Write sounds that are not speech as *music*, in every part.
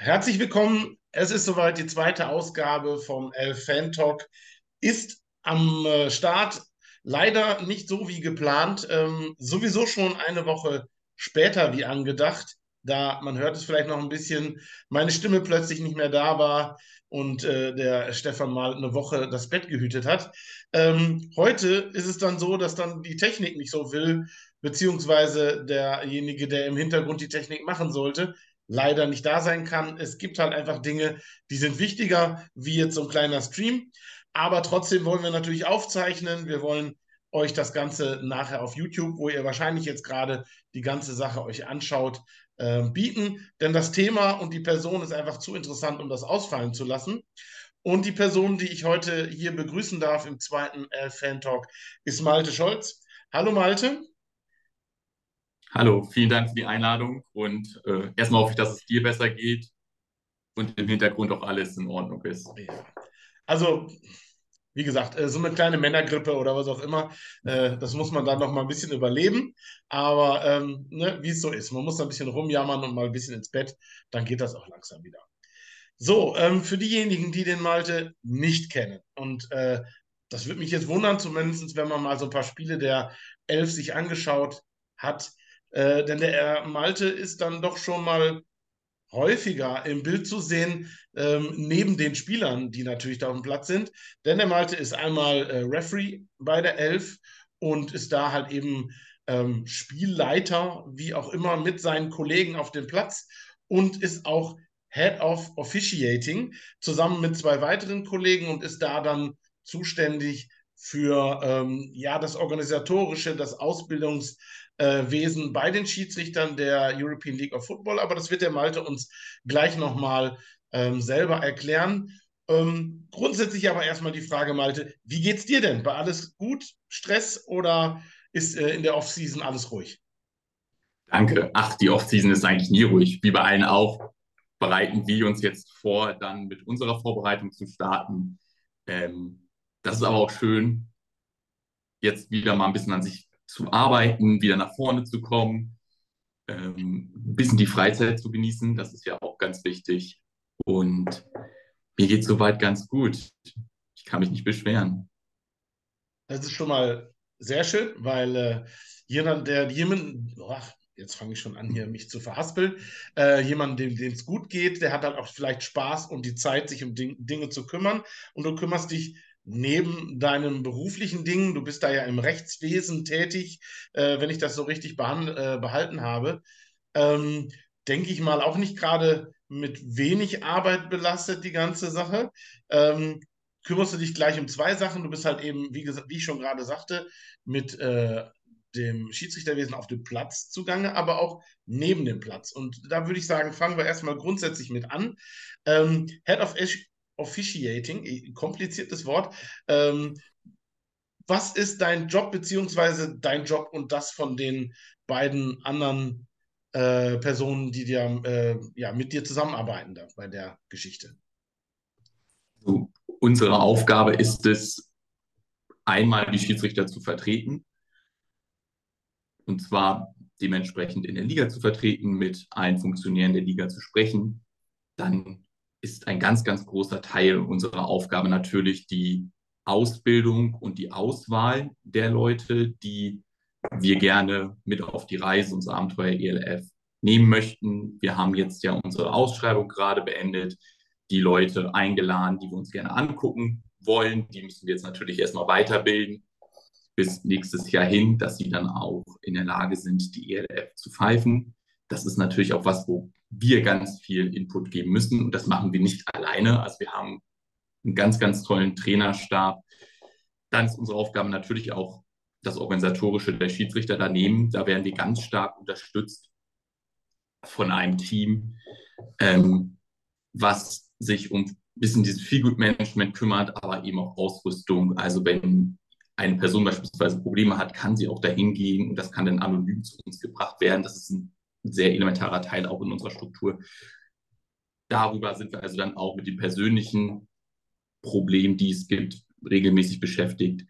herzlich willkommen. Es ist soweit, die zweite Ausgabe vom Elf Fan Talk ist am äh, Start. Leider nicht so wie geplant, ähm, sowieso schon eine Woche später wie angedacht, da man hört es vielleicht noch ein bisschen, meine Stimme plötzlich nicht mehr da war und äh, der Stefan mal eine Woche das Bett gehütet hat. Ähm, heute ist es dann so, dass dann die Technik nicht so will, beziehungsweise derjenige, der im Hintergrund die Technik machen sollte, leider nicht da sein kann. Es gibt halt einfach Dinge, die sind wichtiger, wie jetzt so ein kleiner Stream. Aber trotzdem wollen wir natürlich aufzeichnen. Wir wollen euch das Ganze nachher auf YouTube, wo ihr wahrscheinlich jetzt gerade die ganze Sache euch anschaut, äh, bieten. Denn das Thema und die Person ist einfach zu interessant, um das ausfallen zu lassen. Und die Person, die ich heute hier begrüßen darf im zweiten äh, Fan Talk, ist Malte Scholz. Hallo Malte. Hallo, vielen Dank für die Einladung und äh, erstmal hoffe ich, dass es dir besser geht und im Hintergrund auch alles in Ordnung ist. Also, wie gesagt, äh, so eine kleine Männergrippe oder was auch immer, äh, das muss man dann noch mal ein bisschen überleben. Aber ähm, ne, wie es so ist, man muss ein bisschen rumjammern und mal ein bisschen ins Bett, dann geht das auch langsam wieder. So, ähm, für diejenigen, die den Malte nicht kennen und äh, das würde mich jetzt wundern, zumindest wenn man mal so ein paar Spiele der Elf sich angeschaut hat. Äh, denn der Malte ist dann doch schon mal häufiger im Bild zu sehen, ähm, neben den Spielern, die natürlich da auf dem Platz sind. Denn der Malte ist einmal äh, Referee bei der Elf und ist da halt eben ähm, Spielleiter, wie auch immer, mit seinen Kollegen auf dem Platz und ist auch Head of Officiating zusammen mit zwei weiteren Kollegen und ist da dann zuständig für ähm, ja, das Organisatorische, das Ausbildungs- äh, Wesen bei den Schiedsrichtern der European League of Football, aber das wird der Malte uns gleich nochmal ähm, selber erklären. Ähm, grundsätzlich aber erstmal die Frage, Malte, wie geht's dir denn? War alles gut? Stress oder ist äh, in der Offseason alles ruhig? Danke. Ach, die Offseason ist eigentlich nie ruhig. Wie bei allen auch, bereiten wir uns jetzt vor, dann mit unserer Vorbereitung zu starten. Ähm, das ist aber auch schön, jetzt wieder mal ein bisschen an sich zu arbeiten, wieder nach vorne zu kommen, ähm, ein bisschen die Freizeit zu genießen, das ist ja auch ganz wichtig. Und mir geht es soweit ganz gut. Ich kann mich nicht beschweren. Das ist schon mal sehr schön, weil äh, jemand, der jemand, oh, jetzt fange ich schon an, hier mich zu verhaspeln, äh, jemand, dem es gut geht, der hat halt auch vielleicht Spaß und die Zeit, sich um Ding, Dinge zu kümmern. Und du kümmerst dich neben deinem beruflichen Ding, du bist da ja im Rechtswesen tätig, äh, wenn ich das so richtig äh, behalten habe, ähm, denke ich mal auch nicht gerade mit wenig Arbeit belastet, die ganze Sache. Ähm, kümmerst du dich gleich um zwei Sachen. Du bist halt eben, wie, wie ich schon gerade sagte, mit äh, dem Schiedsrichterwesen auf dem Platz zugange, aber auch neben dem Platz. Und da würde ich sagen, fangen wir erstmal grundsätzlich mit an. Ähm, Head of Officiating, kompliziertes Wort. Ähm, was ist dein Job, beziehungsweise dein Job und das von den beiden anderen äh, Personen, die dir, äh, ja, mit dir zusammenarbeiten da bei der Geschichte? So, unsere Aufgabe ist es, einmal die Schiedsrichter zu vertreten. Und zwar dementsprechend in der Liga zu vertreten, mit allen Funktionären der Liga zu sprechen, dann ist ein ganz, ganz großer Teil unserer Aufgabe natürlich die Ausbildung und die Auswahl der Leute, die wir gerne mit auf die Reise, unser Abenteuer ELF nehmen möchten. Wir haben jetzt ja unsere Ausschreibung gerade beendet, die Leute eingeladen, die wir uns gerne angucken wollen. Die müssen wir jetzt natürlich erstmal weiterbilden bis nächstes Jahr hin, dass sie dann auch in der Lage sind, die ELF zu pfeifen. Das ist natürlich auch was, wo wir ganz viel Input geben müssen. Und das machen wir nicht alleine. Also wir haben einen ganz, ganz tollen Trainerstab. Dann ist unsere Aufgabe natürlich auch das Organisatorische der Schiedsrichter daneben. Da werden wir ganz stark unterstützt von einem Team, ähm, was sich um ein bisschen dieses Feelgood-Management kümmert, aber eben auch Ausrüstung. Also wenn eine Person beispielsweise Probleme hat, kann sie auch dahin gehen und das kann dann anonym zu uns gebracht werden. Das ist ein sehr elementarer Teil auch in unserer Struktur. Darüber sind wir also dann auch mit den persönlichen Problemen, die es gibt, regelmäßig beschäftigt.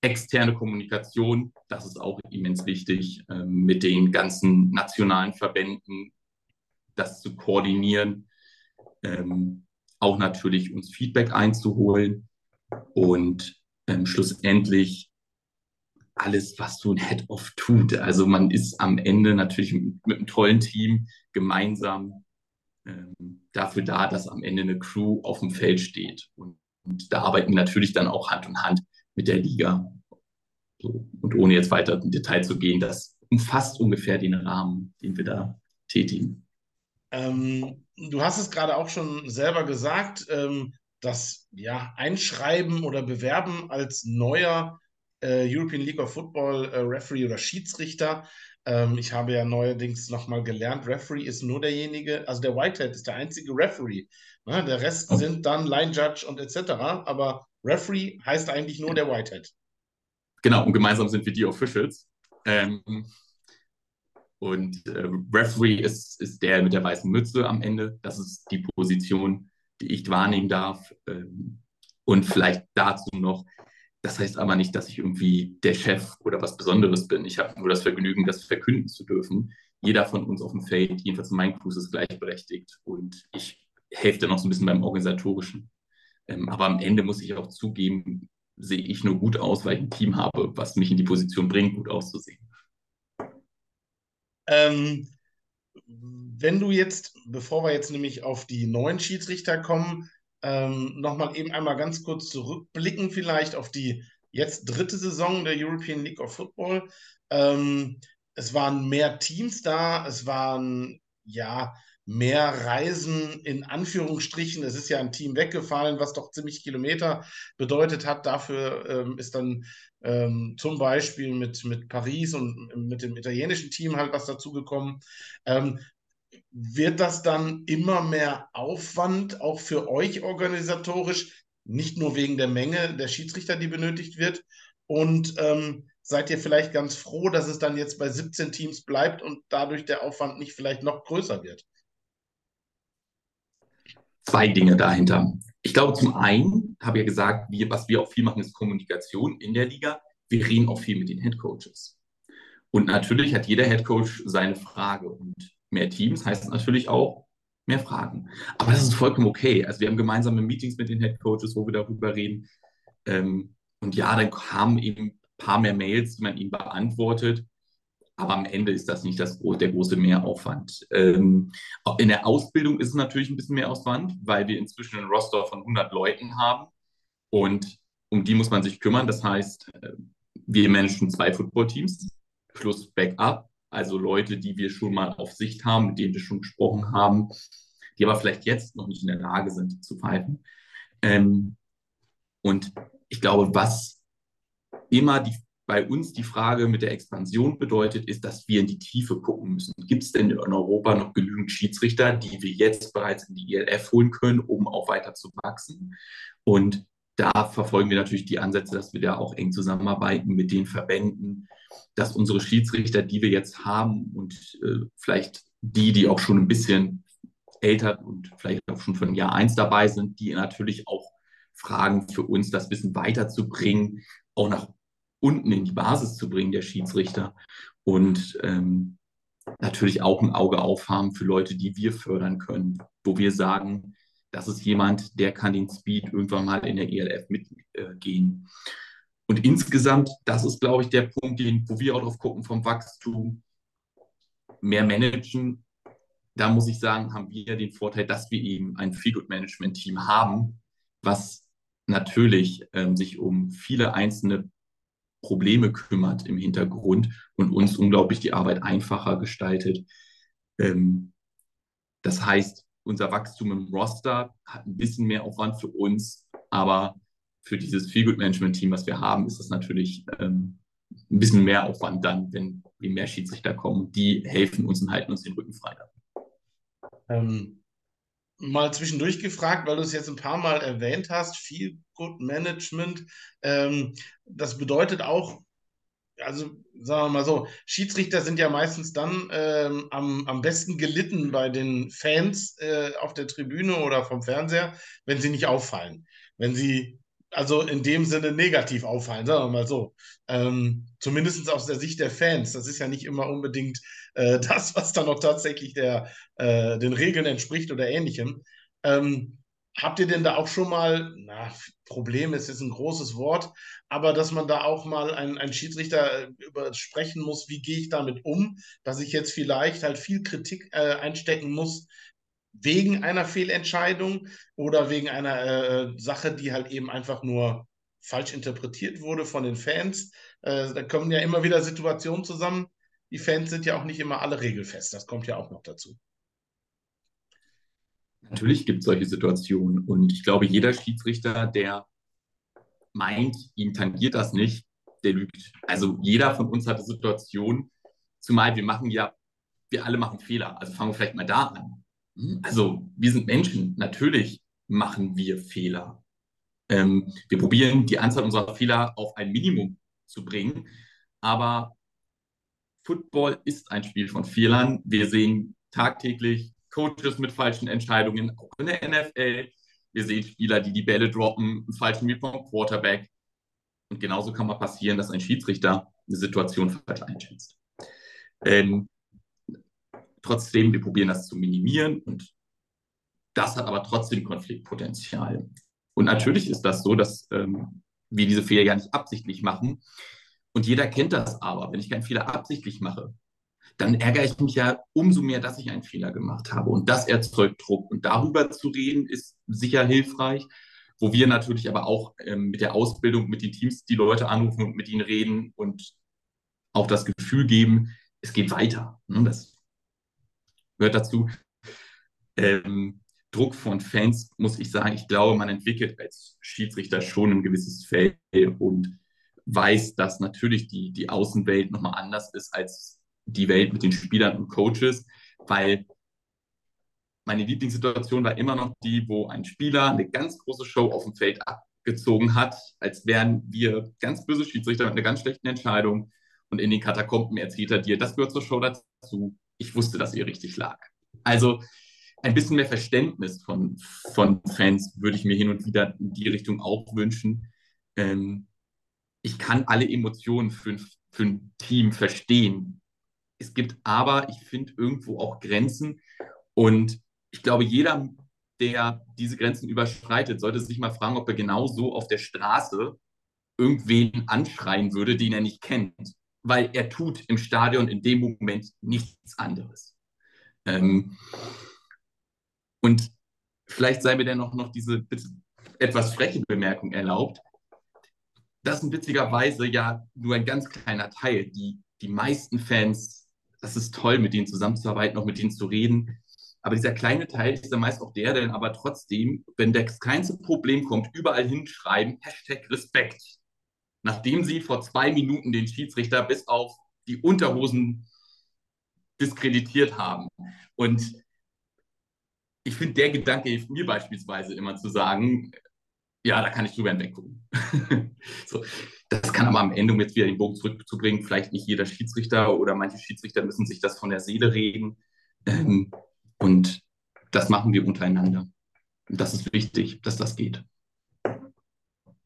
Externe Kommunikation, das ist auch immens wichtig, äh, mit den ganzen nationalen Verbänden das zu koordinieren, ähm, auch natürlich uns Feedback einzuholen und ähm, schlussendlich alles, was so ein Head-Off tut. Also man ist am Ende natürlich mit, mit einem tollen Team gemeinsam ähm, dafür da, dass am Ende eine Crew auf dem Feld steht. Und, und da arbeiten wir natürlich dann auch Hand in Hand mit der Liga. So, und ohne jetzt weiter in Detail zu gehen, das umfasst ungefähr den Rahmen, den wir da tätigen. Ähm, du hast es gerade auch schon selber gesagt, ähm, das ja, Einschreiben oder Bewerben als neuer äh, European League of Football äh, Referee oder Schiedsrichter. Ähm, ich habe ja neuerdings nochmal gelernt, Referee ist nur derjenige, also der Whitehead ist der einzige Referee. Ne? Der Rest oh. sind dann Line Judge und etc. Aber Referee heißt eigentlich nur der Whitehead. Genau, und gemeinsam sind wir die Officials. Ähm, und äh, Referee ist, ist der mit der weißen Mütze am Ende. Das ist die Position, die ich wahrnehmen darf. Ähm, und vielleicht dazu noch, das heißt aber nicht, dass ich irgendwie der Chef oder was Besonderes bin. Ich habe nur das Vergnügen, das verkünden zu dürfen. Jeder von uns auf dem Feld, jedenfalls mein Crew, ist gleichberechtigt. Und ich helfe dann noch so ein bisschen beim Organisatorischen. Ähm, aber am Ende muss ich auch zugeben, sehe ich nur gut aus, weil ich ein Team habe, was mich in die Position bringt, gut auszusehen. Ähm, wenn du jetzt, bevor wir jetzt nämlich auf die neuen Schiedsrichter kommen, ähm, nochmal eben einmal ganz kurz zurückblicken, vielleicht auf die jetzt dritte Saison der European League of Football. Ähm, es waren mehr Teams da, es waren ja mehr Reisen in Anführungsstrichen. Es ist ja ein Team weggefallen, was doch ziemlich Kilometer bedeutet hat. Dafür ähm, ist dann ähm, zum Beispiel mit, mit Paris und mit dem italienischen Team halt was dazugekommen. Ähm, wird das dann immer mehr Aufwand, auch für euch organisatorisch, nicht nur wegen der Menge der Schiedsrichter, die benötigt wird? Und ähm, seid ihr vielleicht ganz froh, dass es dann jetzt bei 17 Teams bleibt und dadurch der Aufwand nicht vielleicht noch größer wird? Zwei Dinge dahinter. Ich glaube, zum einen habe ich ja gesagt, wir, was wir auch viel machen, ist Kommunikation in der Liga. Wir reden auch viel mit den Headcoaches. Und natürlich hat jeder Headcoach seine Frage. Und mehr Teams heißt natürlich auch mehr Fragen. Aber das ist vollkommen okay. Also wir haben gemeinsame Meetings mit den Head Coaches, wo wir darüber reden. Ähm, und ja, dann kamen eben ein paar mehr Mails, die man ihnen beantwortet. Aber am Ende ist das nicht das, der große Mehraufwand. Ähm, in der Ausbildung ist es natürlich ein bisschen mehr Aufwand, weil wir inzwischen einen Roster von 100 Leuten haben. Und um die muss man sich kümmern. Das heißt, äh, wir managen zwei Footballteams plus Backup also Leute, die wir schon mal auf Sicht haben, mit denen wir schon gesprochen haben, die aber vielleicht jetzt noch nicht in der Lage sind zu pfeifen. Ähm, und ich glaube, was immer die, bei uns die Frage mit der Expansion bedeutet, ist, dass wir in die Tiefe gucken müssen. Gibt es denn in Europa noch genügend Schiedsrichter, die wir jetzt bereits in die ELF holen können, um auch weiter zu wachsen? Und da verfolgen wir natürlich die Ansätze, dass wir da auch eng zusammenarbeiten mit den Verbänden, dass unsere Schiedsrichter, die wir jetzt haben und äh, vielleicht die, die auch schon ein bisschen älter und vielleicht auch schon von Jahr 1 dabei sind, die natürlich auch fragen für uns, das Wissen weiterzubringen, auch nach unten in die Basis zu bringen, der Schiedsrichter. Und ähm, natürlich auch ein Auge aufhaben für Leute, die wir fördern können, wo wir sagen, das ist jemand, der kann den Speed irgendwann mal in der ELF mitgehen. Äh, und insgesamt, das ist, glaube ich, der Punkt, den, wo wir auch drauf gucken vom Wachstum, mehr managen. Da muss ich sagen, haben wir den Vorteil, dass wir eben ein Feelgood-Management-Team haben, was natürlich ähm, sich um viele einzelne Probleme kümmert im Hintergrund und uns unglaublich die Arbeit einfacher gestaltet. Ähm, das heißt, unser Wachstum im Roster hat ein bisschen mehr Aufwand für uns, aber für dieses Feelgood-Management-Team, was wir haben, ist das natürlich ähm, ein bisschen mehr Aufwand dann, wenn wie mehr Schiedsrichter kommen. Die helfen uns und halten uns den Rücken frei. Ähm, mal zwischendurch gefragt, weil du es jetzt ein paar Mal erwähnt hast, Feelgood Management. Ähm, das bedeutet auch, also sagen wir mal so, Schiedsrichter sind ja meistens dann ähm, am, am besten gelitten bei den Fans äh, auf der Tribüne oder vom Fernseher, wenn sie nicht auffallen. Wenn sie also in dem Sinne negativ auffallen, sagen wir mal so. Ähm, Zumindest aus der Sicht der Fans. Das ist ja nicht immer unbedingt äh, *laughs* das, was dann auch tatsächlich der, äh, den Regeln entspricht oder ähnlichem. Ähm, habt ihr denn da auch schon mal, na, Problem ist jetzt ein großes Wort, aber dass man da auch mal ein, ein Schiedsrichter äh, über sprechen muss, wie gehe ich damit um, dass ich jetzt vielleicht halt viel Kritik äh, einstecken muss, wegen einer Fehlentscheidung oder wegen einer äh, Sache, die halt eben einfach nur falsch interpretiert wurde von den Fans. Äh, da kommen ja immer wieder Situationen zusammen. Die Fans sind ja auch nicht immer alle regelfest. Das kommt ja auch noch dazu. Natürlich gibt es solche Situationen und ich glaube, jeder Schiedsrichter, der meint, ihm tangiert das nicht, der lügt. Also jeder von uns hatte Situationen, zumal wir machen ja, wir alle machen Fehler. Also fangen wir vielleicht mal da an. Hm? Also wir sind Menschen, natürlich machen wir Fehler. Ähm, wir probieren die Anzahl unserer Fehler auf ein Minimum zu bringen, aber Football ist ein Spiel von Fehlern. Wir sehen tagtäglich Coaches mit falschen Entscheidungen, auch in der NFL. Wir sehen Spieler, die die Bälle droppen, einen falschen Meet vom Quarterback. Und genauso kann mal passieren, dass ein Schiedsrichter eine Situation falsch einschätzt. Ähm, Trotzdem, wir probieren das zu minimieren und das hat aber trotzdem Konfliktpotenzial. Und natürlich ist das so, dass ähm, wir diese Fehler ja nicht absichtlich machen. Und jeder kennt das aber. Wenn ich keinen Fehler absichtlich mache, dann ärgere ich mich ja umso mehr, dass ich einen Fehler gemacht habe. Und das erzeugt Druck. Und darüber zu reden, ist sicher hilfreich. Wo wir natürlich aber auch ähm, mit der Ausbildung, mit den Teams die Leute anrufen und mit ihnen reden und auch das Gefühl geben, es geht weiter. Ne? Das gehört dazu. Ähm, Druck von Fans, muss ich sagen, ich glaube, man entwickelt als Schiedsrichter schon ein gewisses Feld und weiß, dass natürlich die, die Außenwelt nochmal anders ist als die Welt mit den Spielern und Coaches, weil meine Lieblingssituation war immer noch die, wo ein Spieler eine ganz große Show auf dem Feld abgezogen hat, als wären wir ganz böse Schiedsrichter mit einer ganz schlechten Entscheidung und in den Katakomben erzählt er dir, das gehört zur Show dazu, ich wusste, dass ihr richtig lag. Also ein bisschen mehr Verständnis von, von Fans würde ich mir hin und wieder in die Richtung auch wünschen. Ähm, ich kann alle Emotionen für, für ein Team verstehen. Es gibt aber, ich finde, irgendwo auch Grenzen. Und ich glaube, jeder, der diese Grenzen überschreitet, sollte sich mal fragen, ob er genau so auf der Straße irgendwen anschreien würde, den er nicht kennt weil er tut im Stadion in dem Moment nichts anderes. Ähm, und vielleicht sei mir dann noch, noch diese etwas freche Bemerkung erlaubt. Das sind witzigerweise ja nur ein ganz kleiner Teil. Die, die meisten Fans, das ist toll, mit denen zusammenzuarbeiten, auch mit denen zu reden. Aber dieser kleine Teil ist dann meist auch der, dann aber trotzdem, wenn das kleinste Problem kommt, überall hinschreiben, Hashtag Respekt nachdem sie vor zwei Minuten den Schiedsrichter bis auf die Unterhosen diskreditiert haben. Und ich finde, der Gedanke hilft mir beispielsweise immer zu sagen, ja, da kann ich drüber hinweggucken. *laughs* so, das kann aber am Ende, um jetzt wieder den Bogen zurückzubringen, vielleicht nicht jeder Schiedsrichter oder manche Schiedsrichter müssen sich das von der Seele reden. Ähm, und das machen wir untereinander. Und das ist wichtig, dass das geht.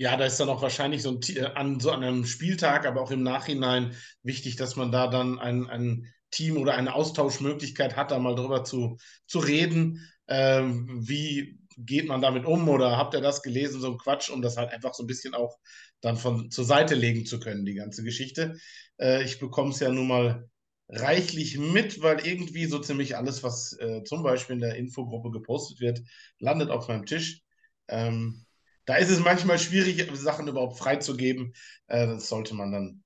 Ja, da ist dann auch wahrscheinlich so ein, äh, an so einem Spieltag, aber auch im Nachhinein wichtig, dass man da dann ein, ein Team oder eine Austauschmöglichkeit hat, da mal drüber zu, zu reden. Ähm, wie geht man damit um oder habt ihr das gelesen, so ein Quatsch, um das halt einfach so ein bisschen auch dann von zur Seite legen zu können, die ganze Geschichte. Äh, ich bekomme es ja nun mal reichlich mit, weil irgendwie so ziemlich alles, was äh, zum Beispiel in der Infogruppe gepostet wird, landet auf meinem Tisch. Ähm, da ist es manchmal schwierig, Sachen überhaupt freizugeben. Äh, das sollte man dann,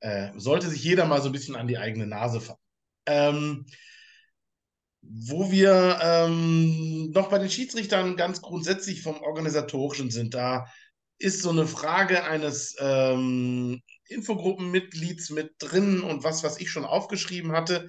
äh, sollte sich jeder mal so ein bisschen an die eigene Nase fassen. Ähm, wo wir ähm, noch bei den Schiedsrichtern ganz grundsätzlich vom Organisatorischen sind, da ist so eine Frage eines ähm, Infogruppenmitglieds mit drin und was, was ich schon aufgeschrieben hatte.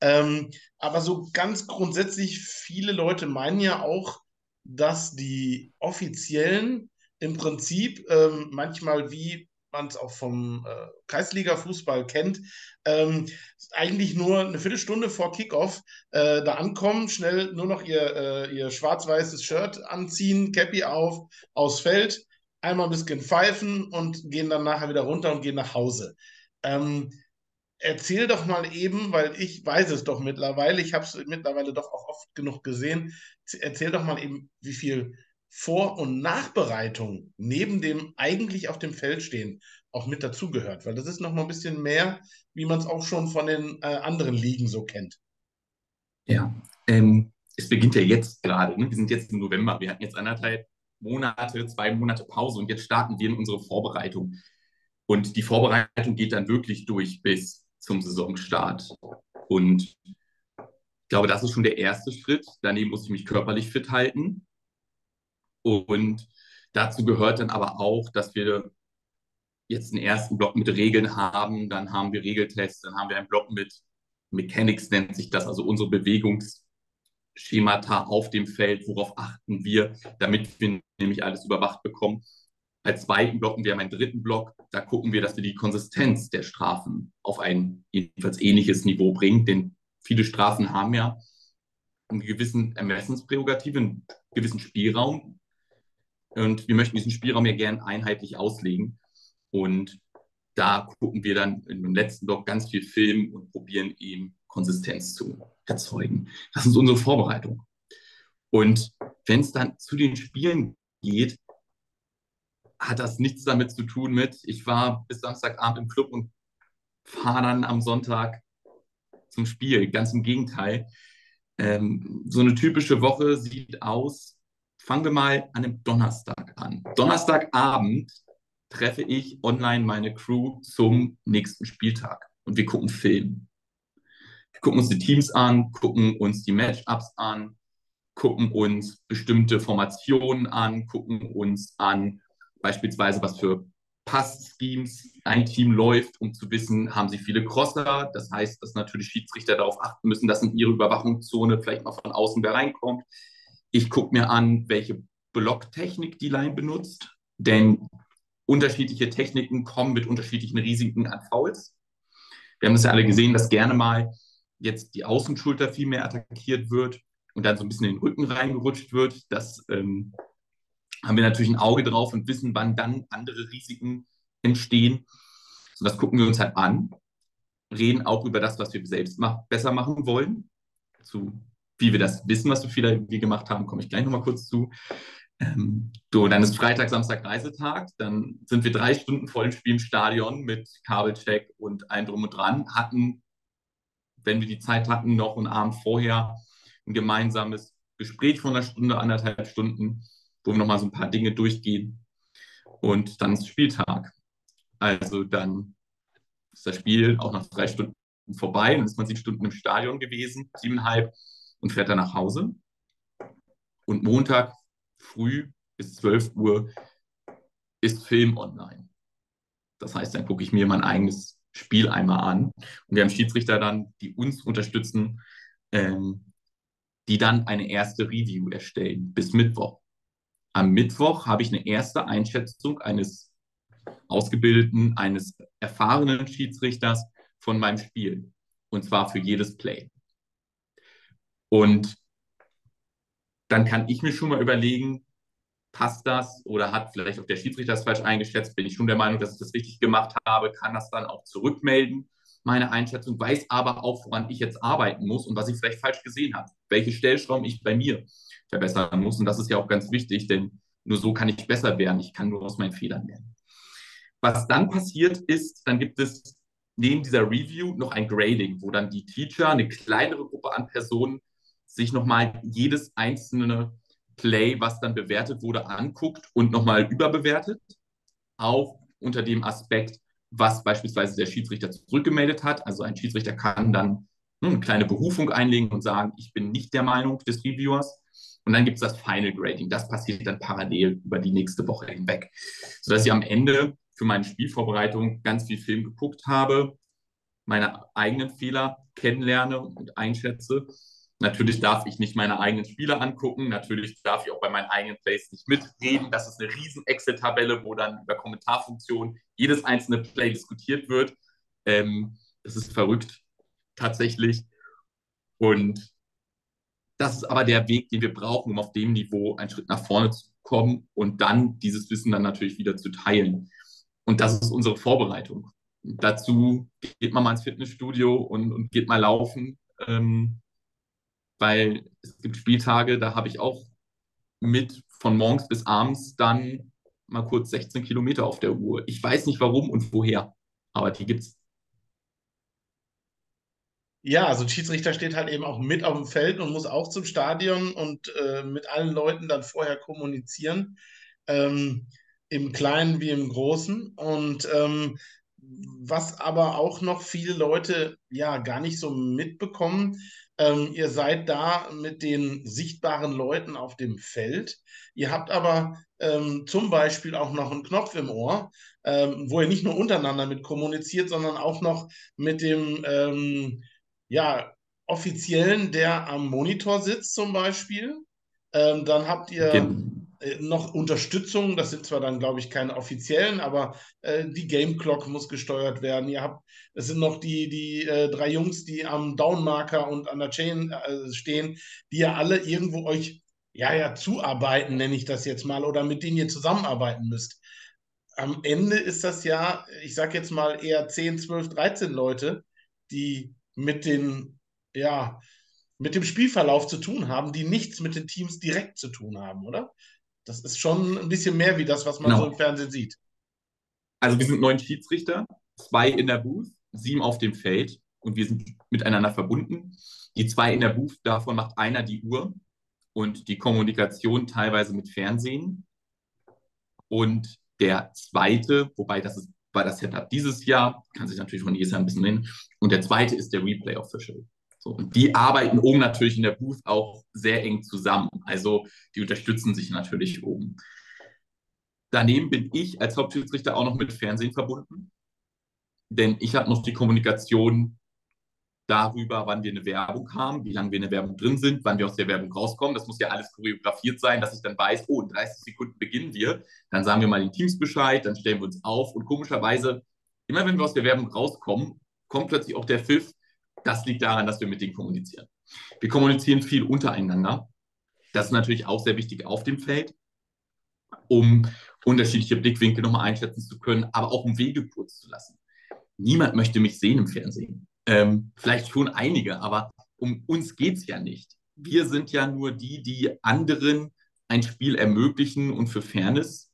Ähm, aber so ganz grundsätzlich, viele Leute meinen ja auch, dass die Offiziellen im Prinzip ähm, manchmal wie man es auch vom äh, Kreisliga-Fußball kennt, ähm, eigentlich nur eine Viertelstunde vor Kickoff äh, da ankommen, schnell nur noch ihr, äh, ihr schwarz-weißes Shirt anziehen, Cappy auf, aufs Feld einmal ein bisschen pfeifen und gehen dann nachher wieder runter und gehen nach Hause. Ähm, erzähl doch mal eben, weil ich weiß es doch mittlerweile, ich habe es mittlerweile doch auch oft genug gesehen. Erzähl doch mal eben, wie viel Vor- und Nachbereitung neben dem eigentlich auf dem Feld stehen auch mit dazugehört, weil das ist noch mal ein bisschen mehr, wie man es auch schon von den äh, anderen Ligen so kennt. Ja, ähm, es beginnt ja jetzt gerade. Ne? Wir sind jetzt im November. Wir hatten jetzt anderthalb Monate, zwei Monate Pause und jetzt starten wir in unsere Vorbereitung. Und die Vorbereitung geht dann wirklich durch bis zum Saisonstart. Und ich glaube, das ist schon der erste Schritt. Daneben muss ich mich körperlich fit halten. Und dazu gehört dann aber auch, dass wir jetzt einen ersten Block mit Regeln haben, dann haben wir Regeltests, dann haben wir einen Block mit Mechanics, nennt sich das, also unsere Bewegungsschemata auf dem Feld, worauf achten wir, damit wir nämlich alles überwacht bekommen. Als zweiten Block, und wir haben einen dritten Block, da gucken wir, dass wir die Konsistenz der Strafen auf ein jedenfalls ähnliches Niveau bringen, denn viele Strafen haben ja einen gewissen Ermessensprärogative, einen gewissen Spielraum. Und wir möchten diesen Spielraum ja gern einheitlich auslegen. Und da gucken wir dann im letzten Block ganz viel Film und probieren ihm Konsistenz zu erzeugen. Das ist unsere Vorbereitung. Und wenn es dann zu den Spielen geht, hat das nichts damit zu tun mit, ich war bis Samstagabend im Club und fahre dann am Sonntag zum Spiel. Ganz im Gegenteil. Ähm, so eine typische Woche sieht aus, fangen wir mal an einem Donnerstag an. Donnerstagabend treffe ich online meine Crew zum nächsten Spieltag und wir gucken Film. Wir gucken uns die Teams an, gucken uns die Matchups an, gucken uns bestimmte Formationen an, gucken uns an beispielsweise, was für Pass-Schemes ein Team läuft, um zu wissen, haben sie viele Crosser. Das heißt, dass natürlich Schiedsrichter darauf achten müssen, dass in ihre Überwachungszone vielleicht mal von außen wer reinkommt. Ich gucke mir an, welche Blocktechnik die Line benutzt, denn unterschiedliche Techniken kommen mit unterschiedlichen Risiken an Fouls. Wir haben es ja alle gesehen, dass gerne mal jetzt die Außenschulter viel mehr attackiert wird und dann so ein bisschen in den Rücken reingerutscht wird. Das ähm, haben wir natürlich ein Auge drauf und wissen, wann dann andere Risiken entstehen. So, das gucken wir uns halt an, reden auch über das, was wir selbst mach besser machen wollen. Zu wie wir das wissen, was wir viel gemacht haben, komme ich gleich nochmal kurz zu. Ähm, so, dann ist Freitag, Samstag Reisetag. Dann sind wir drei Stunden vor dem Spiel im Stadion mit Kabelcheck und allem drum und dran. Hatten, wenn wir die Zeit hatten, noch einen Abend vorher ein gemeinsames Gespräch von einer Stunde, anderthalb Stunden, wo wir nochmal so ein paar Dinge durchgehen. Und dann ist Spieltag. Also dann ist das Spiel auch nach drei Stunden vorbei. Dann ist man sieben Stunden im Stadion gewesen, siebeneinhalb, und fährt dann nach Hause. Und Montag früh bis 12 Uhr ist Film online. Das heißt, dann gucke ich mir mein eigenes Spiel einmal an. Und wir haben Schiedsrichter dann, die uns unterstützen, ähm, die dann eine erste Review erstellen bis Mittwoch. Am Mittwoch habe ich eine erste Einschätzung eines ausgebildeten, eines erfahrenen Schiedsrichters von meinem Spiel. Und zwar für jedes Play. Und dann kann ich mir schon mal überlegen, passt das oder hat vielleicht auch der Schiedsrichter das falsch eingeschätzt? Bin ich schon der Meinung, dass ich das richtig gemacht habe? Kann das dann auch zurückmelden, meine Einschätzung? Weiß aber auch, woran ich jetzt arbeiten muss und was ich vielleicht falsch gesehen habe. Welche Stellschrauben ich bei mir verbessern muss. Und das ist ja auch ganz wichtig, denn nur so kann ich besser werden. Ich kann nur aus meinen Fehlern lernen. Was dann passiert ist, dann gibt es neben dieser Review noch ein Grading, wo dann die Teacher, eine kleinere Gruppe an Personen, sich nochmal jedes einzelne Play, was dann bewertet wurde, anguckt und nochmal überbewertet. Auch unter dem Aspekt, was beispielsweise der Schiedsrichter zurückgemeldet hat. Also ein Schiedsrichter kann dann hm, eine kleine Berufung einlegen und sagen, ich bin nicht der Meinung des Reviewers. Und dann gibt es das Final Grading. Das passiert dann parallel über die nächste Woche hinweg. Sodass ich am Ende für meine Spielvorbereitung ganz viel Film geguckt habe, meine eigenen Fehler kennenlerne und einschätze Natürlich darf ich nicht meine eigenen Spiele angucken. Natürlich darf ich auch bei meinen eigenen Plays nicht mitreden. Das ist eine riesen Excel-Tabelle, wo dann über Kommentarfunktionen jedes einzelne Play diskutiert wird. Ähm, das ist verrückt, tatsächlich. Und das ist aber der Weg, den wir brauchen, um auf dem Niveau einen Schritt nach vorne zu bekommen und dann dieses Wissen dann natürlich wieder zu teilen. Und das ist unsere Vorbereitung. Dazu geht man mal ins Fitnessstudio und, und geht mal laufen, ähm, weil es gibt Spieltage, da habe ich auch mit von morgens bis abends dann mal kurz 16 Kilometer auf der Uhr. Ich weiß nicht warum und woher, aber die gibt es. Ja, also Schiedsrichter steht halt eben auch mit auf dem Feld und muss auch zum Stadion und äh, mit allen Leuten dann vorher kommunizieren, ähm, im Kleinen wie im Großen. Und ähm, was aber auch noch viele Leute ja gar nicht so mitbekommen, ähm, ihr seid da mit den sichtbaren Leuten auf dem Feld. Ihr habt aber ähm, zum Beispiel auch noch einen Knopf im Ohr, ähm, wo ihr nicht nur untereinander mit kommuniziert, sondern auch noch mit dem ähm, ja, Offiziellen, der am Monitor sitzt zum Beispiel. Ähm, dann habt ihr äh, noch Unterstützung. Das sind zwar dann, glaube ich, keine offiziellen, aber äh, die Game Clock muss gesteuert werden. Ihr habt, es sind noch die, die äh, drei Jungs, die am Downmarker und an der Chain äh, stehen, die ja alle irgendwo euch ja, ja, zuarbeiten, nenne ich das jetzt mal, oder mit denen ihr zusammenarbeiten müsst. Am Ende ist das ja, ich sage jetzt mal eher 10, 12, 13 Leute, die mit den, ja, mit dem Spielverlauf zu tun haben, die nichts mit den Teams direkt zu tun haben, oder? Das ist schon ein bisschen mehr wie das, was man genau. so im Fernsehen sieht. Also wir sind neun Schiedsrichter, zwei in der Booth, sieben auf dem Feld und wir sind miteinander verbunden. Die zwei in der Booth, davon macht einer die Uhr und die Kommunikation teilweise mit Fernsehen. Und der zweite, wobei das ist war das Setup dieses Jahr, kann sich natürlich von jedes Jahr ein bisschen nennen. Und der zweite ist der Replay Official. So, und die arbeiten oben natürlich in der Booth auch sehr eng zusammen. Also die unterstützen sich natürlich oben. Daneben bin ich als Hauptschiedsrichter auch noch mit Fernsehen verbunden. Denn ich habe noch die Kommunikation darüber, wann wir eine Werbung haben, wie lange wir in der Werbung drin sind, wann wir aus der Werbung rauskommen. Das muss ja alles choreografiert sein, dass ich dann weiß, oh, in 30 Sekunden beginnen wir. Dann sagen wir mal den Teams Bescheid, dann stellen wir uns auf und komischerweise, immer wenn wir aus der Werbung rauskommen, kommt plötzlich auch der Pfiff. Das liegt daran, dass wir mit denen kommunizieren. Wir kommunizieren viel untereinander. Das ist natürlich auch sehr wichtig auf dem Feld, um unterschiedliche Blickwinkel nochmal einschätzen zu können, aber auch um Wege kurz zu lassen. Niemand möchte mich sehen im Fernsehen. Ähm, vielleicht schon einige, aber um uns geht es ja nicht. Wir sind ja nur die, die anderen ein Spiel ermöglichen und für Fairness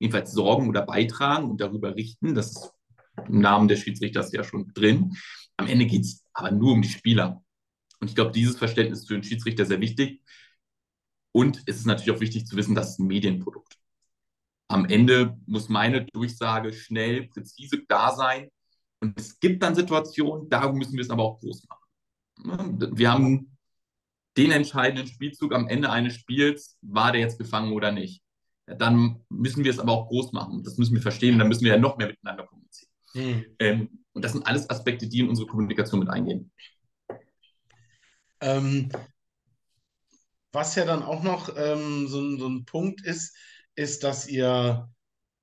jedenfalls sorgen oder beitragen und darüber richten. Das ist im Namen des Schiedsrichters ja schon drin. Am Ende geht es aber nur um die Spieler. Und ich glaube, dieses Verständnis für den Schiedsrichter sehr wichtig. Und es ist natürlich auch wichtig zu wissen, das ist ein Medienprodukt. Am Ende muss meine Durchsage schnell, präzise da sein und es gibt dann Situationen, da müssen wir es aber auch groß machen. Ne? Wir haben den entscheidenden Spielzug am Ende eines Spiels, war der jetzt gefangen oder nicht. Dann müssen wir es aber auch groß machen. Das müssen wir verstehen, dann müssen wir ja noch mehr miteinander kommunizieren. Hm. Ähm, und das sind alles Aspekte, die in unsere Kommunikation mit eingehen. Ähm, was ja dann auch noch ähm, so, so, ein Punkt ist, ist, dass ihr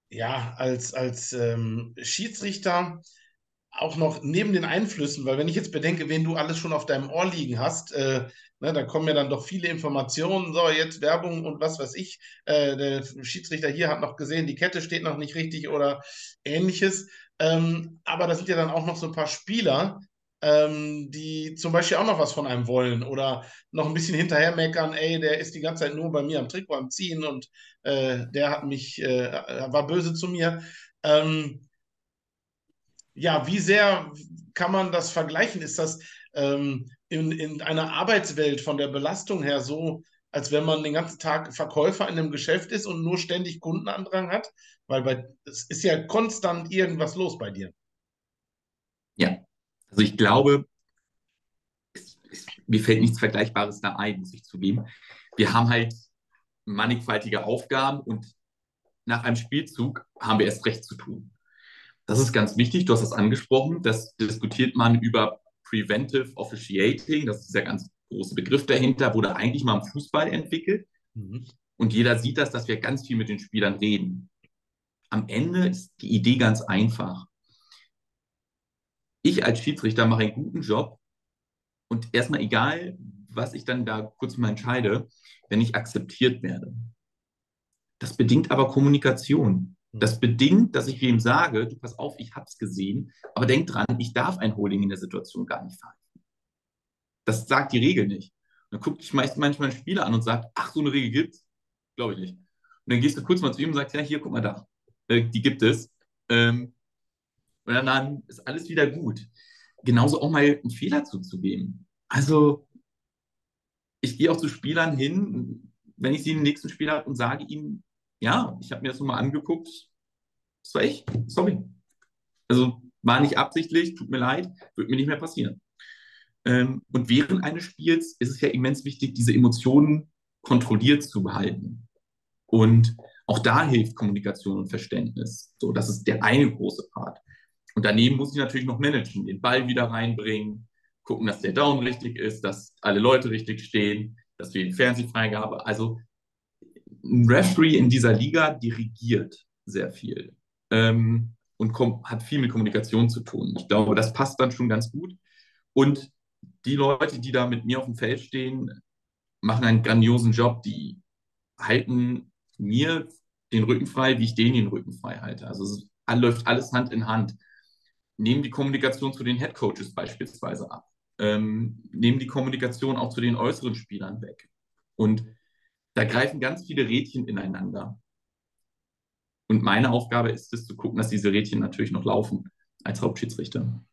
ja als, als ähm, Schiedsrichter auch noch neben den Einflüssen, weil wenn ich jetzt bedenke, wen du alles schon auf deinem Ohr liegen hast, äh, ne, da kommen ja dann doch viele Informationen, so jetzt Werbung und was weiß ich. Äh, der Schiedsrichter hier hat noch gesehen, die Kette steht noch nicht richtig oder ähnliches. Ähm, aber da sind ja dann auch noch so ein paar Spieler, ähm, die zum Beispiel auch noch was von einem wollen oder noch ein bisschen hinterher meckern, ey, der ist die ganze Zeit nur bei mir am Trikot am Ziehen und äh, der hat mich, äh, war böse zu mir. Ähm, ja, wie sehr kann man das vergleichen? Ist das ähm, in, in einer Arbeitswelt von der Belastung her so, als wenn man den ganzen Tag Verkäufer in einem Geschäft ist und nur ständig Kundenandrang hat? Weil es ist ja konstant irgendwas los bei dir. Ja, also ich glaube, es, es, mir fällt nichts Vergleichbares da ein, muss ich zugeben. Wir haben halt mannigfaltige Aufgaben und nach einem Spielzug haben wir erst recht zu tun. Das ist ganz wichtig, du hast es angesprochen. Das diskutiert man über Preventive Officiating. Das ist der ganz große Begriff dahinter, wurde eigentlich mal im Fußball entwickelt. Mhm. Und jeder sieht das, dass wir ganz viel mit den Spielern reden. Am Ende ist die Idee ganz einfach. Ich als Schiedsrichter mache einen guten Job und erstmal egal, was ich dann da kurz mal entscheide, wenn ich akzeptiert werde. Das bedingt aber Kommunikation. Das bedingt, dass ich wem sage, du pass auf, ich hab's gesehen, aber denk dran, ich darf ein Holding in der Situation gar nicht fahren. Das sagt die Regel nicht. dann guckt meist manchmal ein Spieler an und sagt, ach, so eine Regel gibt's? Glaube ich nicht. Und dann gehst du kurz mal zu ihm und sagst, ja, hier, guck mal da. Äh, die gibt es. Ähm, und dann, dann ist alles wieder gut. Genauso auch mal einen Fehler zuzugeben. Also, ich gehe auch zu Spielern hin, wenn ich sie im nächsten Spiel habe und sage ihnen, ja, ich habe mir das nochmal angeguckt. Das war ich. Sorry. Also war nicht absichtlich, tut mir leid, wird mir nicht mehr passieren. Ähm, und während eines Spiels ist es ja immens wichtig, diese Emotionen kontrolliert zu behalten. Und auch da hilft Kommunikation und Verständnis. So, das ist der eine große Part. Und daneben muss ich natürlich noch managen, den Ball wieder reinbringen, gucken, dass der Down richtig ist, dass alle Leute richtig stehen, dass wir die Fernsehfreigabe, also ein Referee in dieser Liga dirigiert sehr viel ähm, und hat viel mit Kommunikation zu tun. Ich glaube, das passt dann schon ganz gut. Und die Leute, die da mit mir auf dem Feld stehen, machen einen grandiosen Job. Die halten mir den Rücken frei, wie ich denen den Rücken frei halte. Also es läuft alles Hand in Hand. Nehmen die Kommunikation zu den Head Coaches beispielsweise ab. Ähm, nehmen die Kommunikation auch zu den äußeren Spielern weg. Und da greifen ganz viele Rädchen ineinander. Und meine Aufgabe ist es zu gucken, dass diese Rädchen natürlich noch laufen als Hauptschiedsrichter.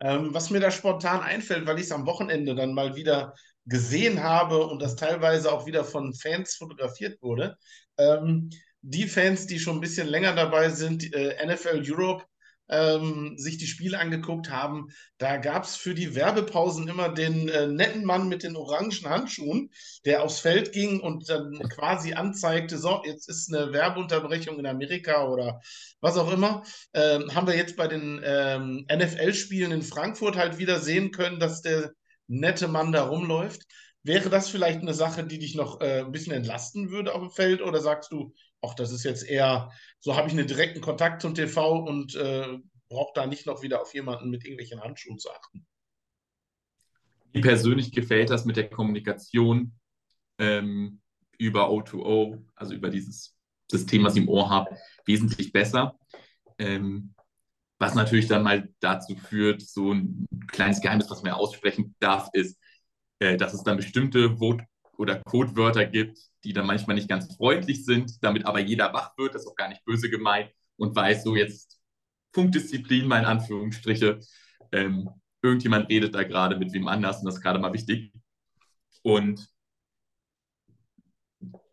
Ähm, was mir da spontan einfällt, weil ich es am Wochenende dann mal wieder gesehen habe und das teilweise auch wieder von Fans fotografiert wurde. Ähm, die Fans, die schon ein bisschen länger dabei sind, äh, NFL Europe, ähm, sich die Spiele angeguckt haben, da gab es für die Werbepausen immer den äh, netten Mann mit den orangen Handschuhen, der aufs Feld ging und dann quasi anzeigte, so, jetzt ist eine Werbeunterbrechung in Amerika oder was auch immer. Ähm, haben wir jetzt bei den ähm, NFL-Spielen in Frankfurt halt wieder sehen können, dass der nette Mann da rumläuft. Wäre das vielleicht eine Sache, die dich noch äh, ein bisschen entlasten würde auf dem Feld? Oder sagst du, ach, das ist jetzt eher, so habe ich einen direkten Kontakt zum TV und äh, brauche da nicht noch wieder auf jemanden mit irgendwelchen Handschuhen zu achten? Mir persönlich gefällt das mit der Kommunikation ähm, über O2O, also über dieses System, was ich im Ohr habe, wesentlich besser. Ähm, was natürlich dann mal dazu führt, so ein kleines Geheimnis, was man aussprechen darf, ist, äh, dass es dann bestimmte Vot oder Codewörter gibt, die dann manchmal nicht ganz freundlich sind, damit aber jeder wach wird, das ist auch gar nicht böse gemeint und weiß so jetzt Punktdisziplin, mal in Anführungsstriche. Ähm, irgendjemand redet da gerade mit wem anders und das ist gerade mal wichtig. Und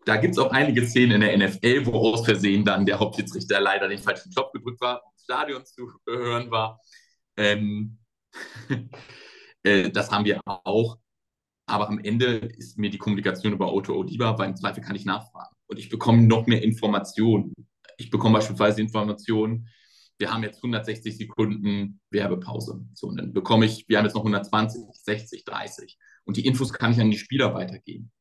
da gibt es auch einige Szenen in der NFL, wo aus Versehen dann der Hauptschiedsrichter leider den falschen Knopf gedrückt war, im Stadion zu hören war. Ähm, *laughs* äh, das haben wir auch. Aber am Ende ist mir die Kommunikation über O2O lieber, weil im Zweifel kann ich nachfragen. Und ich bekomme noch mehr Informationen. Ich bekomme beispielsweise Informationen, wir haben jetzt 160 Sekunden Werbepause. So, und dann bekomme ich, wir haben jetzt noch 120, 60, 30. Und die Infos kann ich an die Spieler weitergeben.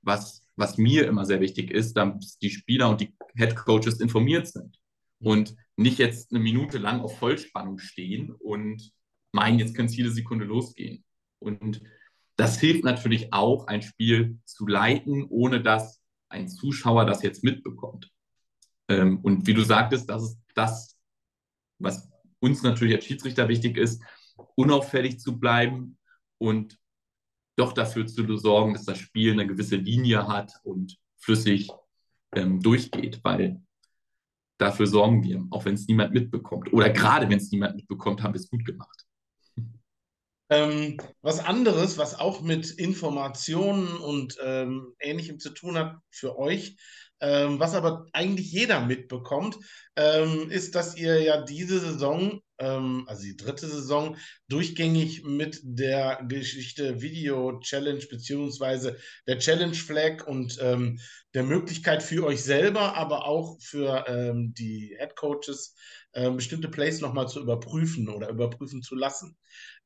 Was, was mir immer sehr wichtig ist, dass die Spieler und die Head Coaches informiert sind. Und nicht jetzt eine Minute lang auf Vollspannung stehen und meinen, jetzt können es jede Sekunde losgehen. Und das hilft natürlich auch, ein Spiel zu leiten, ohne dass ein Zuschauer das jetzt mitbekommt. Ähm, und wie du sagtest, das ist das, was uns natürlich als Schiedsrichter wichtig ist, unauffällig zu bleiben und doch dafür zu sorgen, dass das Spiel eine gewisse Linie hat und flüssig ähm, durchgeht, weil dafür sorgen wir, auch wenn es niemand mitbekommt. Oder gerade wenn es niemand mitbekommt, haben wir es gut gemacht. Ähm, was anderes, was auch mit Informationen und ähm, Ähnlichem zu tun hat für euch, ähm, was aber eigentlich jeder mitbekommt, ähm, ist, dass ihr ja diese Saison, also die dritte Saison, durchgängig mit der Geschichte Video Challenge beziehungsweise der Challenge Flag und ähm, der Möglichkeit für euch selber, aber auch für ähm, die Head Coaches ähm, bestimmte Plays nochmal zu überprüfen oder überprüfen zu lassen.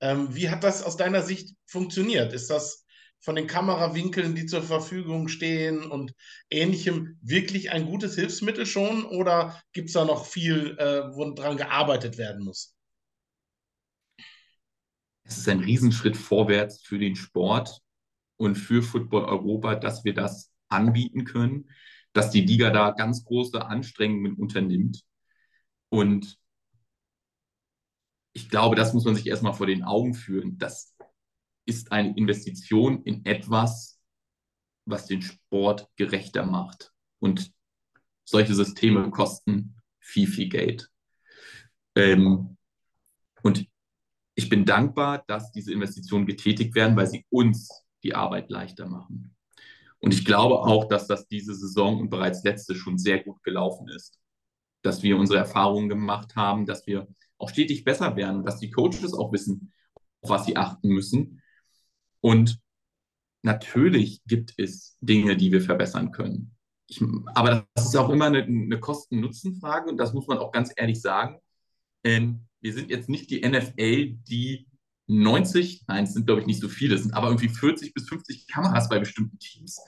wie hat das aus deiner Sicht funktioniert? Ist das von den Kamerawinkeln, die zur Verfügung stehen und ähnlichem, wirklich ein gutes Hilfsmittel schon oder gibt es da noch viel, äh, woran gearbeitet werden muss? Es ist ein Riesenschritt vorwärts für den Sport und für Football Europa, dass wir das anbieten können. dass die Liga da ganz große Anstrengungen unternimmt. Und ich glaube, das muss man sich erstmal vor den Augen führen. Das ist eine Investition in etwas, was den Sport gerechter macht. Und solche Systeme kosten viel, viel Geld. Ähm, und ich bin dankbar, dass diese Investitionen getätigt werden, weil sie uns die Arbeit leichter machen. Und ich glaube auch, dass das diese Saison und bereits letzte schon sehr gut gelaufen ist. Dass wir unsere Erfahrungen gemacht haben, dass wir auch stetig besser werden, dass die Coaches auch wissen, auf was sie achten müssen. Und natürlich gibt es Dinge, die wir verbessern können. Ich, aber das ist auch immer eine, eine Kosten-Nutzen-Frage und das muss man auch ganz ehrlich sagen. Ähm, wir sind jetzt nicht die NFL, die 90, nein, es sind glaube ich nicht so viele, es sind aber irgendwie 40 bis 50 Kameras bei bestimmten Teams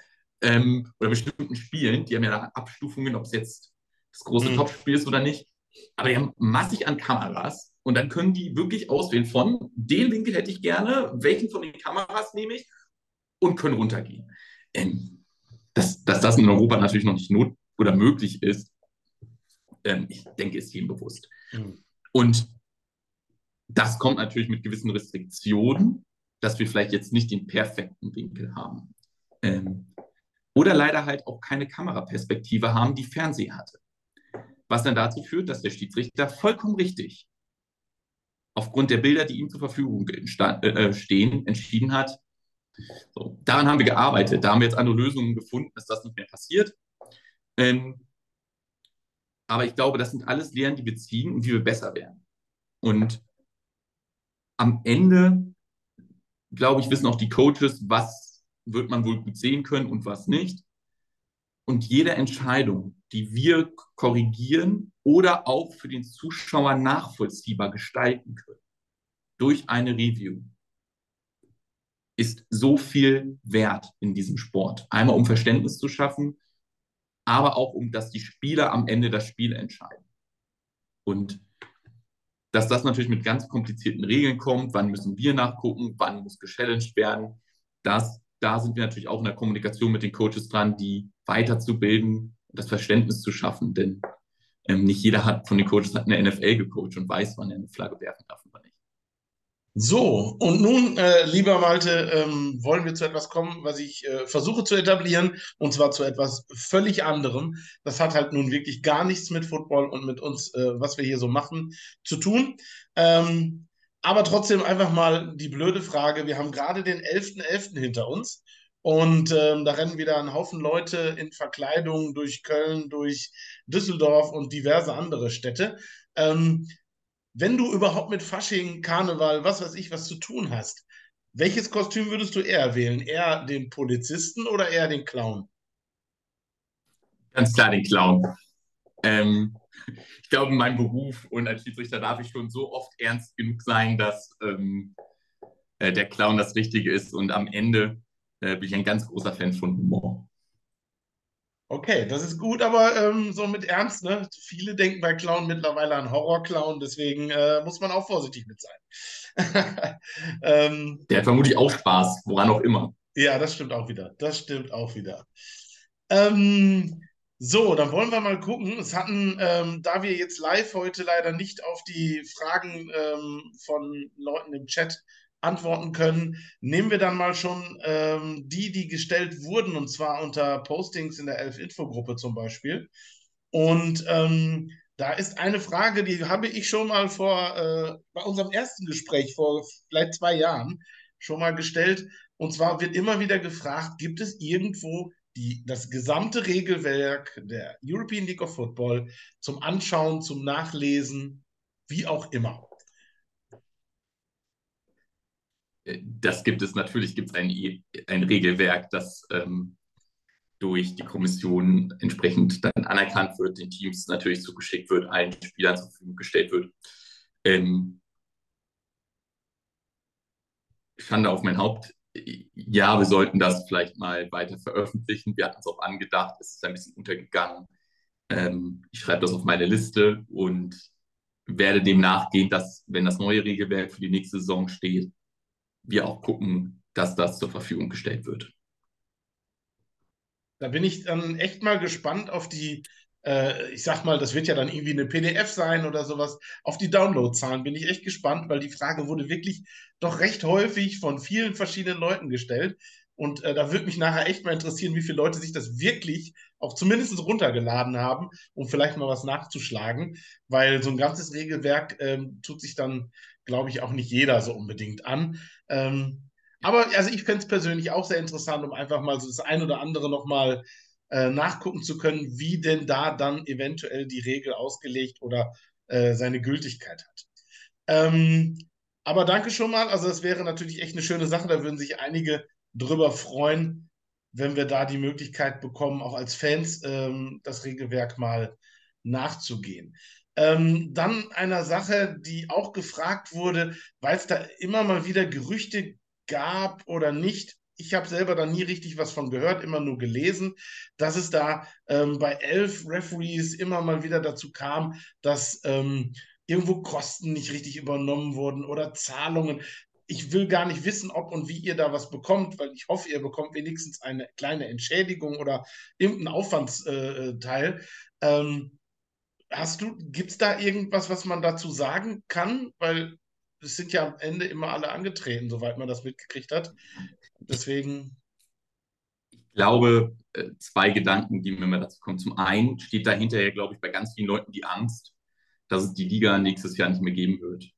ähm, oder bestimmten Spielen. Die haben ja da Abstufungen, ob es jetzt das große mhm. Topspiel ist oder nicht. Aber die haben massig an Kameras und dann können die wirklich auswählen von, den Winkel hätte ich gerne, welchen von den Kameras nehme ich und können runtergehen. Ähm, dass, dass das in Europa natürlich noch nicht not oder möglich ist, ähm, ich denke, ist jedem bewusst. Mhm. Und das kommt natürlich mit gewissen Restriktionen, dass wir vielleicht jetzt nicht den perfekten Winkel haben. Ähm, oder leider halt auch keine Kameraperspektive haben, die Fernseh hatte. Was dann dazu führt, dass der Schiedsrichter vollkommen richtig aufgrund der Bilder, die ihm zur Verfügung äh, stehen, entschieden hat. So, daran haben wir gearbeitet. Da haben wir jetzt andere Lösungen gefunden, dass das nicht mehr passiert. Ähm, aber ich glaube, das sind alles Lehren, die wir ziehen und wie wir besser werden. Und am Ende, glaube ich, wissen auch die Coaches, was wird man wohl gut sehen können und was nicht. Und jede Entscheidung, die wir korrigieren oder auch für den Zuschauer nachvollziehbar gestalten können durch eine Review, ist so viel wert in diesem Sport. Einmal um Verständnis zu schaffen, aber auch um, dass die Spieler am Ende das Spiel entscheiden. Und dass das natürlich mit ganz komplizierten Regeln kommt, wann müssen wir nachgucken, wann muss gechallenged werden, das, da sind wir natürlich auch in der Kommunikation mit den Coaches dran, die weiterzubilden, das Verständnis zu schaffen, denn ähm, nicht jeder hat von den Coaches hat eine NFL gecoacht und weiß, wann er eine Flagge werfen darf oder nicht. So, und nun, äh, lieber Malte, ähm, wollen wir zu etwas kommen, was ich äh, versuche zu etablieren, und zwar zu etwas völlig anderem. Das hat halt nun wirklich gar nichts mit Football und mit uns, äh, was wir hier so machen, zu tun. Ähm, aber trotzdem einfach mal die blöde Frage. Wir haben gerade den 11.11. .11. hinter uns und ähm, da rennen wieder ein Haufen Leute in Verkleidung durch Köln, durch Düsseldorf und diverse andere Städte. Ähm, wenn du überhaupt mit Fasching, Karneval, was weiß ich, was zu tun hast, welches Kostüm würdest du eher wählen? Eher den Polizisten oder eher den Clown? Ganz klar den Clown. Ähm, ich glaube, in meinem Beruf und als Schiedsrichter darf ich schon so oft ernst genug sein, dass ähm, äh, der Clown das Richtige ist. Und am Ende äh, bin ich ein ganz großer Fan von Humor. Okay, das ist gut, aber ähm, so mit Ernst, ne? Viele denken bei Clown mittlerweile an Horrorclown, deswegen äh, muss man auch vorsichtig mit sein. *laughs* ähm, Der hat vermutlich auch Spaß, woran auch immer. Ja, das stimmt auch wieder. Das stimmt auch wieder. Ähm, so, dann wollen wir mal gucken. Es hatten, ähm, da wir jetzt live heute leider nicht auf die Fragen ähm, von Leuten im Chat antworten können, nehmen wir dann mal schon ähm, die, die gestellt wurden, und zwar unter Postings in der Elf-Info-Gruppe zum Beispiel. Und ähm, da ist eine Frage, die habe ich schon mal vor, äh, bei unserem ersten Gespräch vor vielleicht zwei Jahren schon mal gestellt. Und zwar wird immer wieder gefragt, gibt es irgendwo die, das gesamte Regelwerk der European League of Football zum Anschauen, zum Nachlesen, wie auch immer? das gibt es natürlich, gibt es ein, ein Regelwerk, das ähm, durch die Kommission entsprechend dann anerkannt wird, den Teams natürlich zugeschickt wird, allen Spielern zur Verfügung gestellt wird. Ähm, Schande auf mein Haupt. Ja, wir sollten das vielleicht mal weiter veröffentlichen. Wir hatten es auch angedacht, es ist ein bisschen untergegangen. Ähm, ich schreibe das auf meine Liste und werde dem nachgehen, dass, wenn das neue Regelwerk für die nächste Saison steht, wir auch gucken, dass das zur Verfügung gestellt wird. Da bin ich dann echt mal gespannt auf die, äh, ich sag mal, das wird ja dann irgendwie eine PDF sein oder sowas. Auf die Downloadzahlen bin ich echt gespannt, weil die Frage wurde wirklich doch recht häufig von vielen verschiedenen Leuten gestellt. Und äh, da würde mich nachher echt mal interessieren, wie viele Leute sich das wirklich auch zumindest runtergeladen haben, um vielleicht mal was nachzuschlagen, weil so ein ganzes Regelwerk ähm, tut sich dann, glaube ich, auch nicht jeder so unbedingt an. Ähm, aber also ich fände es persönlich auch sehr interessant, um einfach mal so das ein oder andere nochmal äh, nachgucken zu können, wie denn da dann eventuell die Regel ausgelegt oder äh, seine Gültigkeit hat. Ähm, aber danke schon mal. Also das wäre natürlich echt eine schöne Sache. Da würden sich einige drüber freuen, wenn wir da die Möglichkeit bekommen, auch als Fans ähm, das Regelwerk mal nachzugehen. Ähm, dann einer Sache, die auch gefragt wurde, weil es da immer mal wieder Gerüchte gab oder nicht. Ich habe selber da nie richtig was von gehört, immer nur gelesen, dass es da ähm, bei elf Referees immer mal wieder dazu kam, dass ähm, irgendwo Kosten nicht richtig übernommen wurden oder Zahlungen. Ich will gar nicht wissen, ob und wie ihr da was bekommt, weil ich hoffe, ihr bekommt wenigstens eine kleine Entschädigung oder irgendeinen Aufwandsteil. Äh, ähm, hast du, gibt es da irgendwas, was man dazu sagen kann? Weil es sind ja am Ende immer alle angetreten, soweit man das mitgekriegt hat. Deswegen. Ich glaube, äh, zwei Gedanken, die mir mal dazu kommen. Zum einen steht dahinter ja, glaube ich, bei ganz vielen Leuten die Angst, dass es die Liga nächstes Jahr nicht mehr geben wird.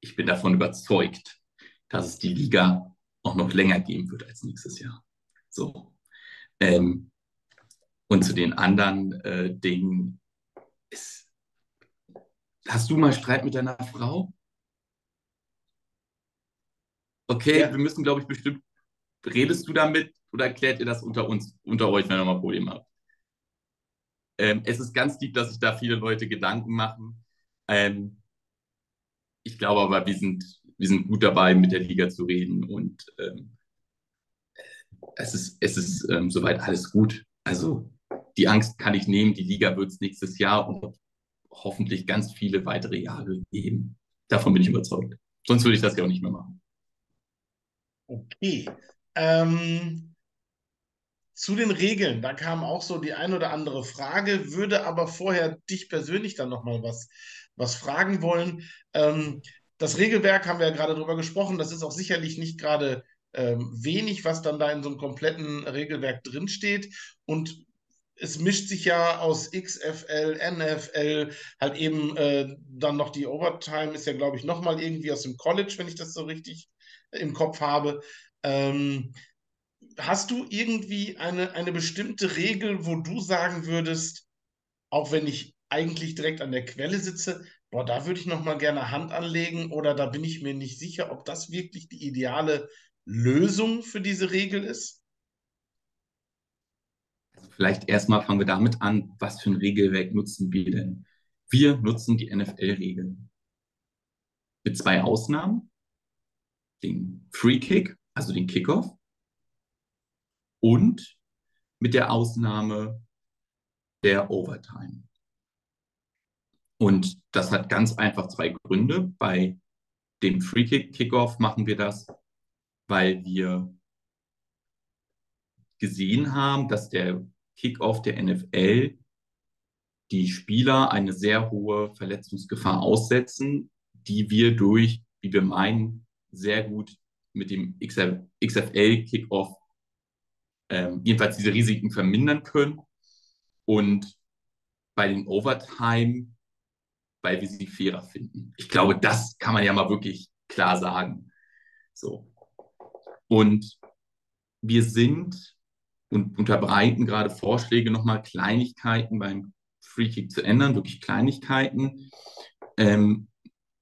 Ich bin davon überzeugt, dass es die Liga auch noch länger geben wird als nächstes Jahr. So. Ähm, und zu den anderen äh, Dingen, ist, hast du mal Streit mit deiner Frau? Okay, ja. wir müssen, glaube ich, bestimmt, redest du damit oder erklärt ihr das unter uns, unter euch, wenn ihr mal Probleme habt? Ähm, es ist ganz lieb, dass sich da viele Leute Gedanken machen. Ähm, ich glaube aber, wir sind, wir sind gut dabei, mit der Liga zu reden und ähm, es ist, es ist ähm, soweit alles gut. Also die Angst kann ich nehmen, die Liga wird es nächstes Jahr und hoffentlich ganz viele weitere Jahre geben. Davon bin ich überzeugt. Sonst würde ich das ja auch nicht mehr machen. Okay. Ähm, zu den Regeln, da kam auch so die ein oder andere Frage, würde aber vorher dich persönlich dann nochmal was, was fragen wollen. Ähm, das Regelwerk haben wir ja gerade drüber gesprochen, das ist auch sicherlich nicht gerade ähm, wenig, was dann da in so einem kompletten Regelwerk drinsteht. Und es mischt sich ja aus XFL, NFL, halt eben äh, dann noch die Overtime, ist ja, glaube ich, nochmal irgendwie aus dem College, wenn ich das so richtig im Kopf habe. Ähm, hast du irgendwie eine, eine bestimmte Regel, wo du sagen würdest, auch wenn ich eigentlich direkt an der Quelle sitze, boah, da würde ich noch mal gerne Hand anlegen oder da bin ich mir nicht sicher, ob das wirklich die ideale Lösung für diese Regel ist? Also vielleicht erstmal fangen wir damit an, was für ein Regelwerk nutzen wir denn? Wir nutzen die NFL-Regeln. Mit zwei Ausnahmen den Free Kick, also den Kickoff, und mit der Ausnahme der Overtime. Und das hat ganz einfach zwei Gründe. Bei dem Free Kick Kickoff machen wir das, weil wir gesehen haben, dass der Kickoff der NFL die Spieler eine sehr hohe Verletzungsgefahr aussetzen, die wir durch, wie wir meinen, sehr gut mit dem XFL-Kickoff ähm, jedenfalls diese Risiken vermindern können. Und bei den Overtime, weil wir sie fairer finden. Ich glaube, das kann man ja mal wirklich klar sagen. So. Und wir sind und unterbreiten gerade Vorschläge, nochmal Kleinigkeiten beim Free Kick zu ändern, wirklich Kleinigkeiten. Ähm,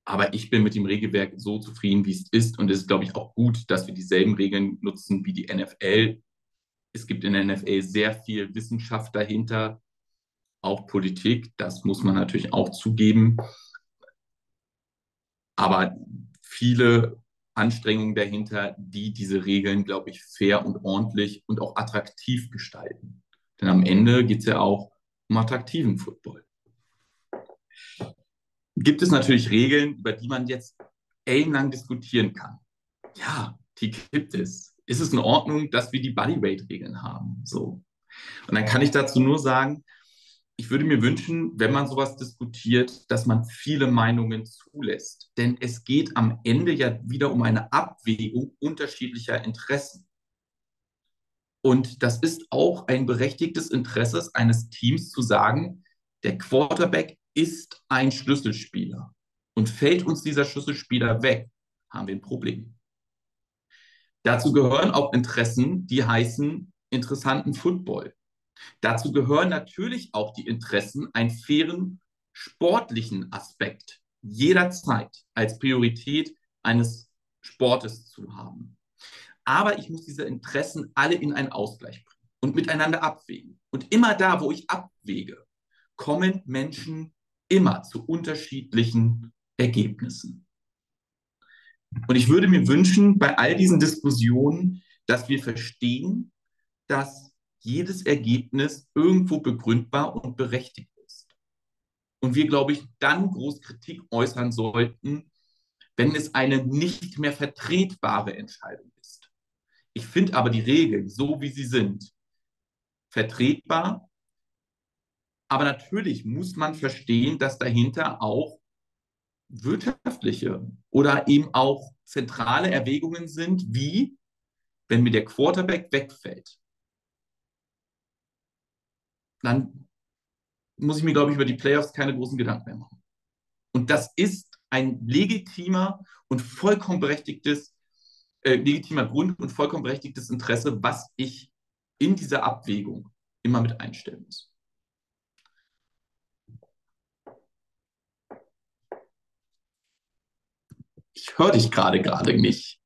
aber ich bin mit dem Regelwerk so zufrieden, wie es ist. Und es ist, glaube ich, auch gut, dass wir dieselben Regeln nutzen wie die NFL. Es gibt in der NFL sehr viel Wissenschaft dahinter, auch Politik. Das muss man natürlich auch zugeben. Aber viele Anstrengungen dahinter, die diese Regeln, glaube ich, fair und ordentlich und auch attraktiv gestalten. Denn am Ende geht es ja auch um attraktiven Football gibt es natürlich Regeln, über die man jetzt ellenlang diskutieren kann. Ja, die gibt es. Ist es in Ordnung, dass wir die Bodyweight-Regeln haben? So. Und dann kann ich dazu nur sagen, ich würde mir wünschen, wenn man sowas diskutiert, dass man viele Meinungen zulässt. Denn es geht am Ende ja wieder um eine Abwägung unterschiedlicher Interessen. Und das ist auch ein berechtigtes Interesse eines Teams zu sagen, der Quarterback ist ein Schlüsselspieler. Und fällt uns dieser Schlüsselspieler weg, haben wir ein Problem. Dazu gehören auch Interessen, die heißen interessanten Football. Dazu gehören natürlich auch die Interessen, einen fairen sportlichen Aspekt jederzeit als Priorität eines Sportes zu haben. Aber ich muss diese Interessen alle in einen Ausgleich bringen und miteinander abwägen. Und immer da, wo ich abwäge, kommen Menschen immer zu unterschiedlichen Ergebnissen. Und ich würde mir wünschen, bei all diesen Diskussionen, dass wir verstehen, dass jedes Ergebnis irgendwo begründbar und berechtigt ist. Und wir, glaube ich, dann groß Kritik äußern sollten, wenn es eine nicht mehr vertretbare Entscheidung ist. Ich finde aber die Regeln, so wie sie sind, vertretbar. Aber natürlich muss man verstehen, dass dahinter auch wirtschaftliche oder eben auch zentrale Erwägungen sind, wie wenn mir der Quarterback wegfällt, dann muss ich mir, glaube ich, über die Playoffs keine großen Gedanken mehr machen. Und das ist ein legitimer und vollkommen berechtigtes, äh, legitimer Grund und vollkommen berechtigtes Interesse, was ich in dieser Abwägung immer mit einstellen muss. Ich höre dich gerade gerade nicht.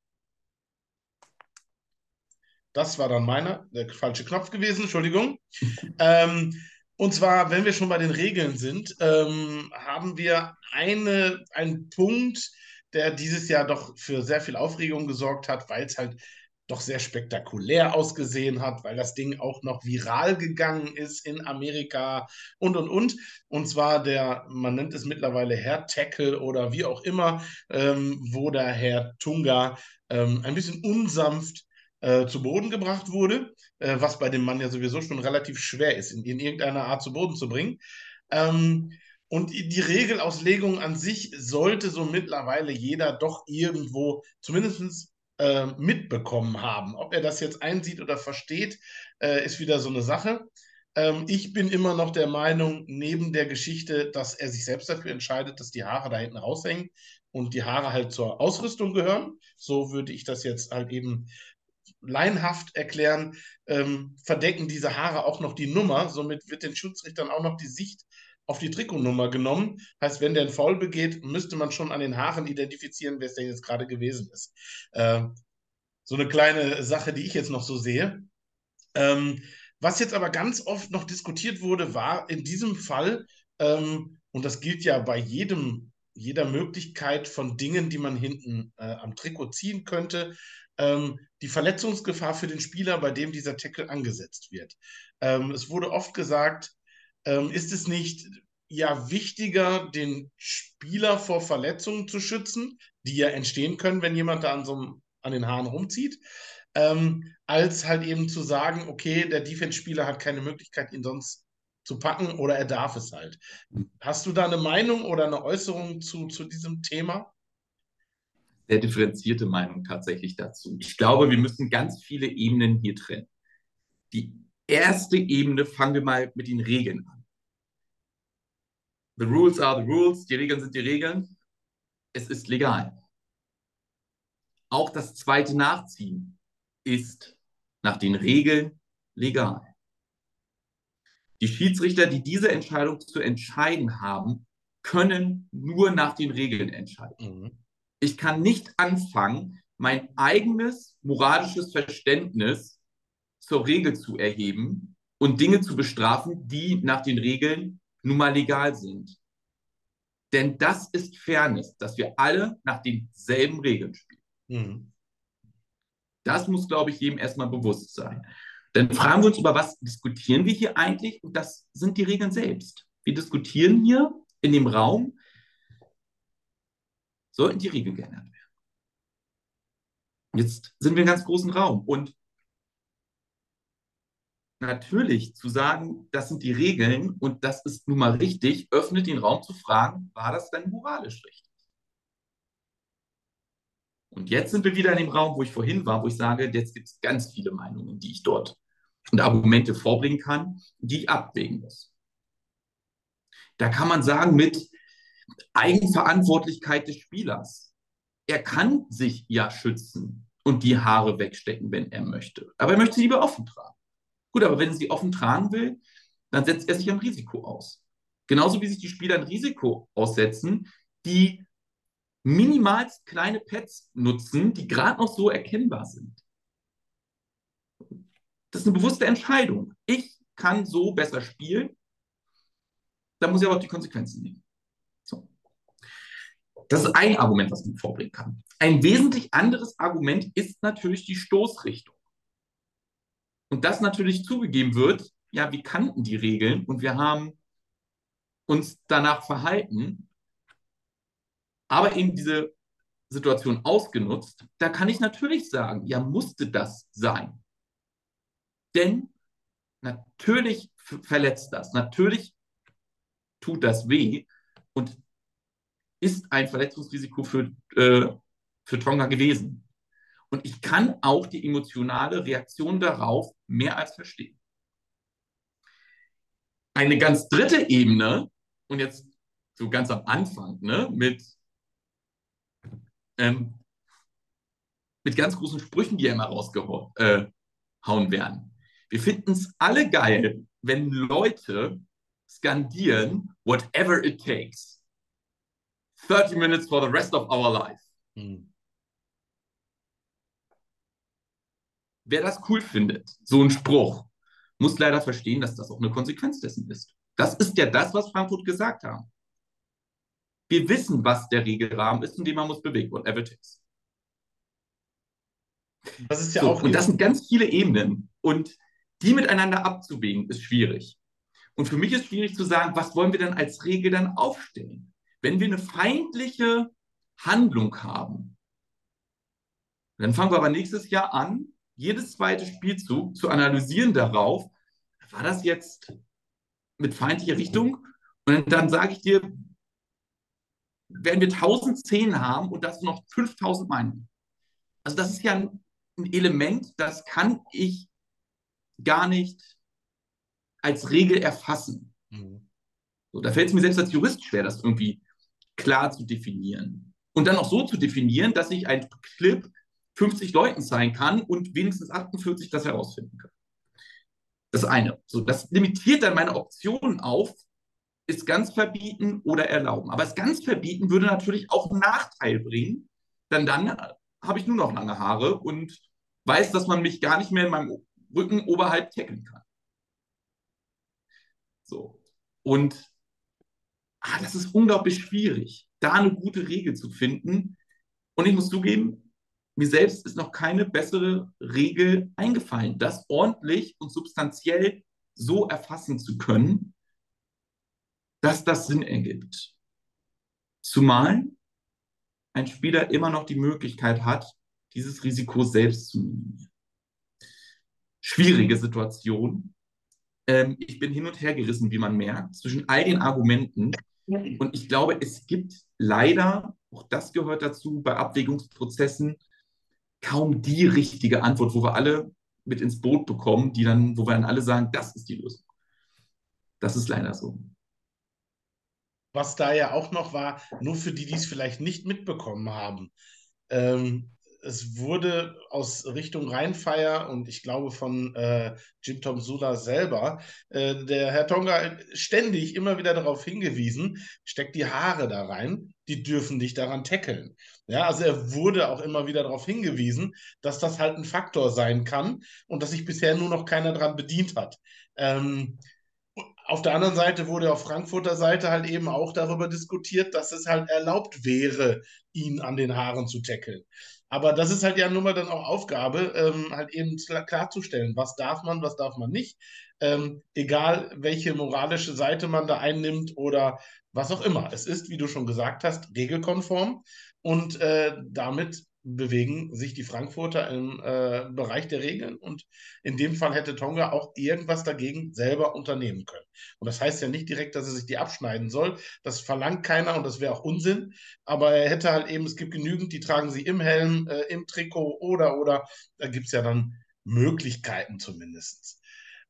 Das war dann meiner, der falsche Knopf gewesen, Entschuldigung. *laughs* ähm, und zwar, wenn wir schon bei den Regeln sind, ähm, haben wir eine, einen Punkt, der dieses Jahr doch für sehr viel Aufregung gesorgt hat, weil es halt doch sehr spektakulär ausgesehen hat, weil das Ding auch noch viral gegangen ist in Amerika und und und. Und zwar der, man nennt es mittlerweile Herr Tackle oder wie auch immer, ähm, wo der Herr Tunga ähm, ein bisschen unsanft äh, zu Boden gebracht wurde, äh, was bei dem Mann ja sowieso schon relativ schwer ist, in, in irgendeiner Art zu Boden zu bringen. Ähm, und die Regelauslegung an sich sollte so mittlerweile jeder doch irgendwo zumindest äh, mitbekommen haben. Ob er das jetzt einsieht oder versteht, äh, ist wieder so eine Sache. Ähm, ich bin immer noch der Meinung, neben der Geschichte, dass er sich selbst dafür entscheidet, dass die Haare da hinten raushängen und die Haare halt zur Ausrüstung gehören. So würde ich das jetzt halt eben leinhaft erklären, ähm, verdecken diese Haare auch noch die Nummer. Somit wird den Schiedsrichtern auch noch die Sicht auf die Trikotnummer genommen. Heißt, wenn der einen Foul begeht, müsste man schon an den Haaren identifizieren, wer es denn jetzt gerade gewesen ist. Äh, so eine kleine Sache, die ich jetzt noch so sehe. Ähm, was jetzt aber ganz oft noch diskutiert wurde, war in diesem Fall, ähm, und das gilt ja bei jedem, jeder Möglichkeit von Dingen, die man hinten äh, am Trikot ziehen könnte, ähm, die Verletzungsgefahr für den Spieler, bei dem dieser Tackle angesetzt wird. Ähm, es wurde oft gesagt, ähm, ist es nicht ja wichtiger, den Spieler vor Verletzungen zu schützen, die ja entstehen können, wenn jemand da an, so einem, an den Haaren rumzieht, ähm, als halt eben zu sagen, okay, der Defense-Spieler hat keine Möglichkeit, ihn sonst zu packen oder er darf es halt. Hast du da eine Meinung oder eine Äußerung zu, zu diesem Thema? sehr differenzierte Meinung tatsächlich dazu. Ich glaube, wir müssen ganz viele Ebenen hier trennen. Die erste Ebene fangen wir mal mit den Regeln an. The rules are the rules, die Regeln sind die Regeln. Es ist legal. Auch das zweite Nachziehen ist nach den Regeln legal. Die Schiedsrichter, die diese Entscheidung zu entscheiden haben, können nur nach den Regeln entscheiden. Mhm ich kann nicht anfangen, mein eigenes moralisches Verständnis zur Regel zu erheben und Dinge zu bestrafen, die nach den Regeln nun mal legal sind. Denn das ist Fairness, dass wir alle nach denselben Regeln spielen. Mhm. Das muss, glaube ich, jedem erstmal bewusst sein. Dann fragen wir uns, über was diskutieren wir hier eigentlich? Und das sind die Regeln selbst. Wir diskutieren hier in dem Raum, sollten die Regeln geändert werden. Jetzt sind wir in einem ganz großen Raum und natürlich zu sagen, das sind die Regeln und das ist nun mal richtig, öffnet den Raum zu fragen, war das denn moralisch richtig? Und jetzt sind wir wieder in dem Raum, wo ich vorhin war, wo ich sage, jetzt gibt es ganz viele Meinungen, die ich dort und Argumente vorbringen kann, die ich abwägen muss. Da kann man sagen, mit Eigenverantwortlichkeit des Spielers. Er kann sich ja schützen und die Haare wegstecken, wenn er möchte. Aber er möchte sie lieber offen tragen. Gut, aber wenn sie offen tragen will, dann setzt er sich ein Risiko aus. Genauso wie sich die Spieler ein Risiko aussetzen, die minimalst kleine Pads nutzen, die gerade noch so erkennbar sind. Das ist eine bewusste Entscheidung. Ich kann so besser spielen, da muss ich aber auch die Konsequenzen nehmen. So. Das ist ein Argument, was man vorbringen kann. Ein wesentlich anderes Argument ist natürlich die Stoßrichtung. Und das natürlich zugegeben wird, ja, wir kannten die Regeln und wir haben uns danach verhalten, aber eben diese Situation ausgenutzt, da kann ich natürlich sagen, ja, musste das sein. Denn natürlich verletzt das, natürlich tut das weh und ist ein Verletzungsrisiko für, äh, für Tonga gewesen. Und ich kann auch die emotionale Reaktion darauf mehr als verstehen. Eine ganz dritte Ebene, und jetzt so ganz am Anfang, ne, mit, ähm, mit ganz großen Sprüchen, die ja immer rausgehauen äh, werden. Wir finden es alle geil, wenn Leute skandieren, whatever it takes. 30 minutes for the rest of our life. Hm. Wer das cool findet, so ein Spruch, muss leider verstehen, dass das auch eine Konsequenz dessen ist. Das ist ja das, was Frankfurt gesagt haben. Wir wissen, was der Regelrahmen ist, in dem man muss bewegen, whatever it is. Das ist ja so, auch. Und das sind ganz viele Ebenen. Und die miteinander abzuwägen, ist schwierig. Und für mich ist schwierig zu sagen, was wollen wir denn als Regel dann aufstellen? Wenn wir eine feindliche Handlung haben, dann fangen wir aber nächstes Jahr an, jedes zweite Spielzug zu analysieren darauf, war das jetzt mit feindlicher Richtung? Und dann sage ich dir, werden wir 1000 Szenen haben und dazu noch 5000 Meinungen. Also das ist ja ein, ein Element, das kann ich gar nicht als Regel erfassen. Mhm. So, da fällt es mir selbst als Jurist schwer, das irgendwie klar zu definieren. Und dann auch so zu definieren, dass ich ein Clip 50 Leuten zeigen kann und wenigstens 48 das herausfinden kann. Das eine. So, das limitiert dann meine Optionen auf, ist ganz verbieten oder erlauben. Aber es ganz verbieten würde natürlich auch einen Nachteil bringen, denn dann habe ich nur noch lange Haare und weiß, dass man mich gar nicht mehr in meinem Rücken oberhalb tackeln kann. So. Und ah, das ist unglaublich schwierig, da eine gute Regel zu finden. Und ich muss zugeben, mir selbst ist noch keine bessere Regel eingefallen, das ordentlich und substanziell so erfassen zu können, dass das Sinn ergibt. Zumal ein Spieler immer noch die Möglichkeit hat, dieses Risiko selbst zu minimieren. Schwierige Situation. Ähm, ich bin hin und her gerissen, wie man merkt, zwischen all den Argumenten. Und ich glaube, es gibt leider, auch das gehört dazu, bei Abwägungsprozessen kaum die richtige Antwort, wo wir alle mit ins Boot bekommen, die dann, wo wir dann alle sagen, das ist die Lösung. Das ist leider so. Was da ja auch noch war, nur für die, die es vielleicht nicht mitbekommen haben. Ähm, es wurde aus Richtung Rheinfeier und ich glaube von äh, Jim Tom Sula selber, äh, der Herr Tonga ständig immer wieder darauf hingewiesen, steckt die Haare da rein, die dürfen dich daran tackeln. Ja, also er wurde auch immer wieder darauf hingewiesen, dass das halt ein Faktor sein kann und dass sich bisher nur noch keiner daran bedient hat. Ähm, auf der anderen Seite wurde auf Frankfurter Seite halt eben auch darüber diskutiert, dass es halt erlaubt wäre, ihn an den Haaren zu tackeln. Aber das ist halt ja nun mal dann auch Aufgabe, ähm, halt eben klarzustellen, was darf man, was darf man nicht. Ähm, egal, welche moralische Seite man da einnimmt oder was auch immer. Es ist, wie du schon gesagt hast, regelkonform und äh, damit bewegen sich die Frankfurter im äh, Bereich der Regeln und in dem Fall hätte Tonga auch irgendwas dagegen selber unternehmen können. Und das heißt ja nicht direkt, dass er sich die abschneiden soll. Das verlangt keiner und das wäre auch Unsinn. Aber er hätte halt eben, es gibt genügend, die tragen sie im Helm, äh, im Trikot oder, oder. Da gibt es ja dann Möglichkeiten zumindest.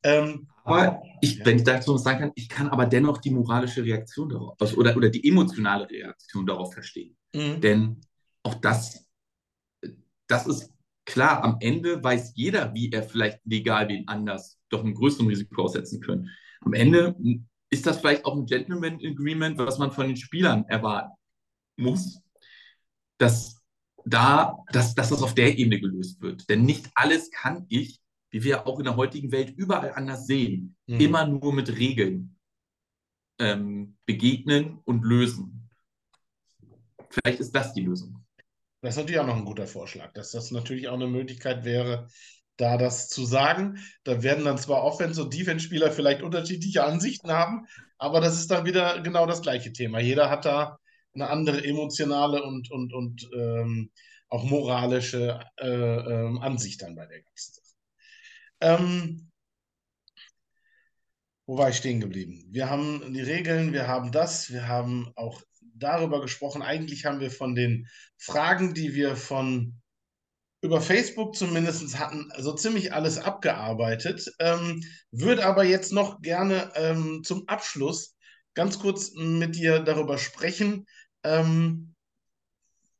Ähm, aber ich, ja. wenn ich dazu was sagen kann, ich kann aber dennoch die moralische Reaktion darauf also, oder, oder die emotionale Reaktion darauf verstehen. Mhm. Denn auch das das ist klar, am Ende weiß jeder, wie er vielleicht legal wen anders doch ein größeren Risiko aussetzen können. Am Ende ist das vielleicht auch ein Gentleman Agreement, was man von den Spielern erwarten muss, dass da, dass, dass das auf der Ebene gelöst wird. Denn nicht alles kann ich, wie wir auch in der heutigen Welt überall anders sehen, mhm. immer nur mit Regeln ähm, begegnen und lösen. Vielleicht ist das die Lösung. Das ist natürlich auch noch ein guter Vorschlag, dass das natürlich auch eine Möglichkeit wäre, da das zu sagen. Da werden dann zwar Offense- und Defense-Spieler vielleicht unterschiedliche Ansichten haben, aber das ist dann wieder genau das gleiche Thema. Jeder hat da eine andere emotionale und, und, und ähm, auch moralische äh, ähm, Ansicht dann bei der ganzen Sache. Ähm, wo war ich stehen geblieben? Wir haben die Regeln, wir haben das, wir haben auch darüber gesprochen. Eigentlich haben wir von den Fragen, die wir von über Facebook zumindest hatten, so ziemlich alles abgearbeitet. Ähm, würde aber jetzt noch gerne ähm, zum Abschluss ganz kurz mit dir darüber sprechen, ähm,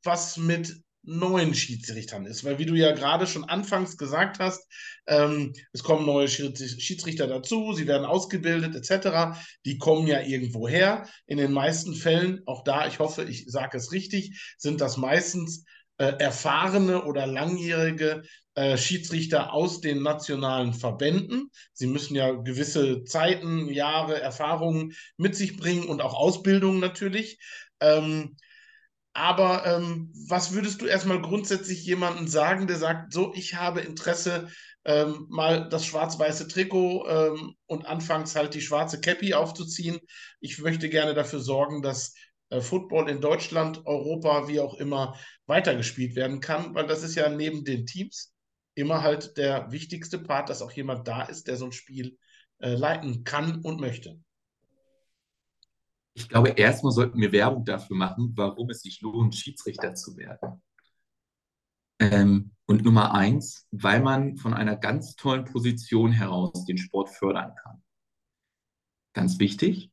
was mit neuen Schiedsrichtern ist. Weil wie du ja gerade schon anfangs gesagt hast, ähm, es kommen neue Schiedsrichter dazu, sie werden ausgebildet etc. Die kommen ja irgendwo her. In den meisten Fällen, auch da, ich hoffe, ich sage es richtig, sind das meistens äh, erfahrene oder langjährige äh, Schiedsrichter aus den nationalen Verbänden. Sie müssen ja gewisse Zeiten, Jahre, Erfahrungen mit sich bringen und auch Ausbildung natürlich. Ähm, aber ähm, was würdest du erstmal grundsätzlich jemandem sagen, der sagt, so, ich habe Interesse, ähm, mal das schwarz-weiße Trikot ähm, und anfangs halt die schwarze Cappy aufzuziehen. Ich möchte gerne dafür sorgen, dass äh, Football in Deutschland, Europa, wie auch immer, weitergespielt werden kann, weil das ist ja neben den Teams immer halt der wichtigste Part, dass auch jemand da ist, der so ein Spiel äh, leiten kann und möchte. Ich glaube, erstmal sollten wir Werbung dafür machen, warum es sich lohnt, Schiedsrichter zu werden. Ähm, und Nummer eins, weil man von einer ganz tollen Position heraus den Sport fördern kann. Ganz wichtig,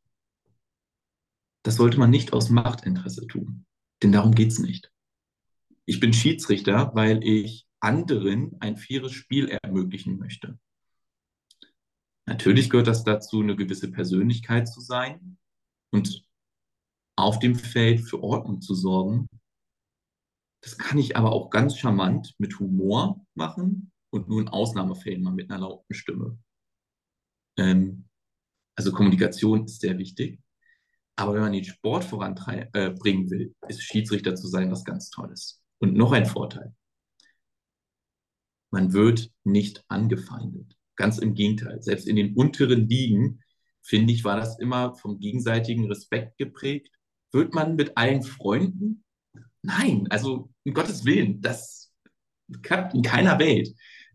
das sollte man nicht aus Machtinteresse tun, denn darum geht es nicht. Ich bin Schiedsrichter, weil ich anderen ein faires Spiel ermöglichen möchte. Natürlich gehört das dazu, eine gewisse Persönlichkeit zu sein, und auf dem Feld für Ordnung zu sorgen. Das kann ich aber auch ganz charmant mit Humor machen und nur in Ausnahmefällen mal mit einer lauten Stimme. Ähm, also Kommunikation ist sehr wichtig. Aber wenn man den Sport voranbringen äh, will, ist Schiedsrichter zu sein was ganz Tolles. Und noch ein Vorteil. Man wird nicht angefeindet. Ganz im Gegenteil. Selbst in den unteren Ligen finde ich, war das immer vom gegenseitigen Respekt geprägt. Wird man mit allen Freunden? Nein, also um Gottes Willen, das klappt in keiner Welt.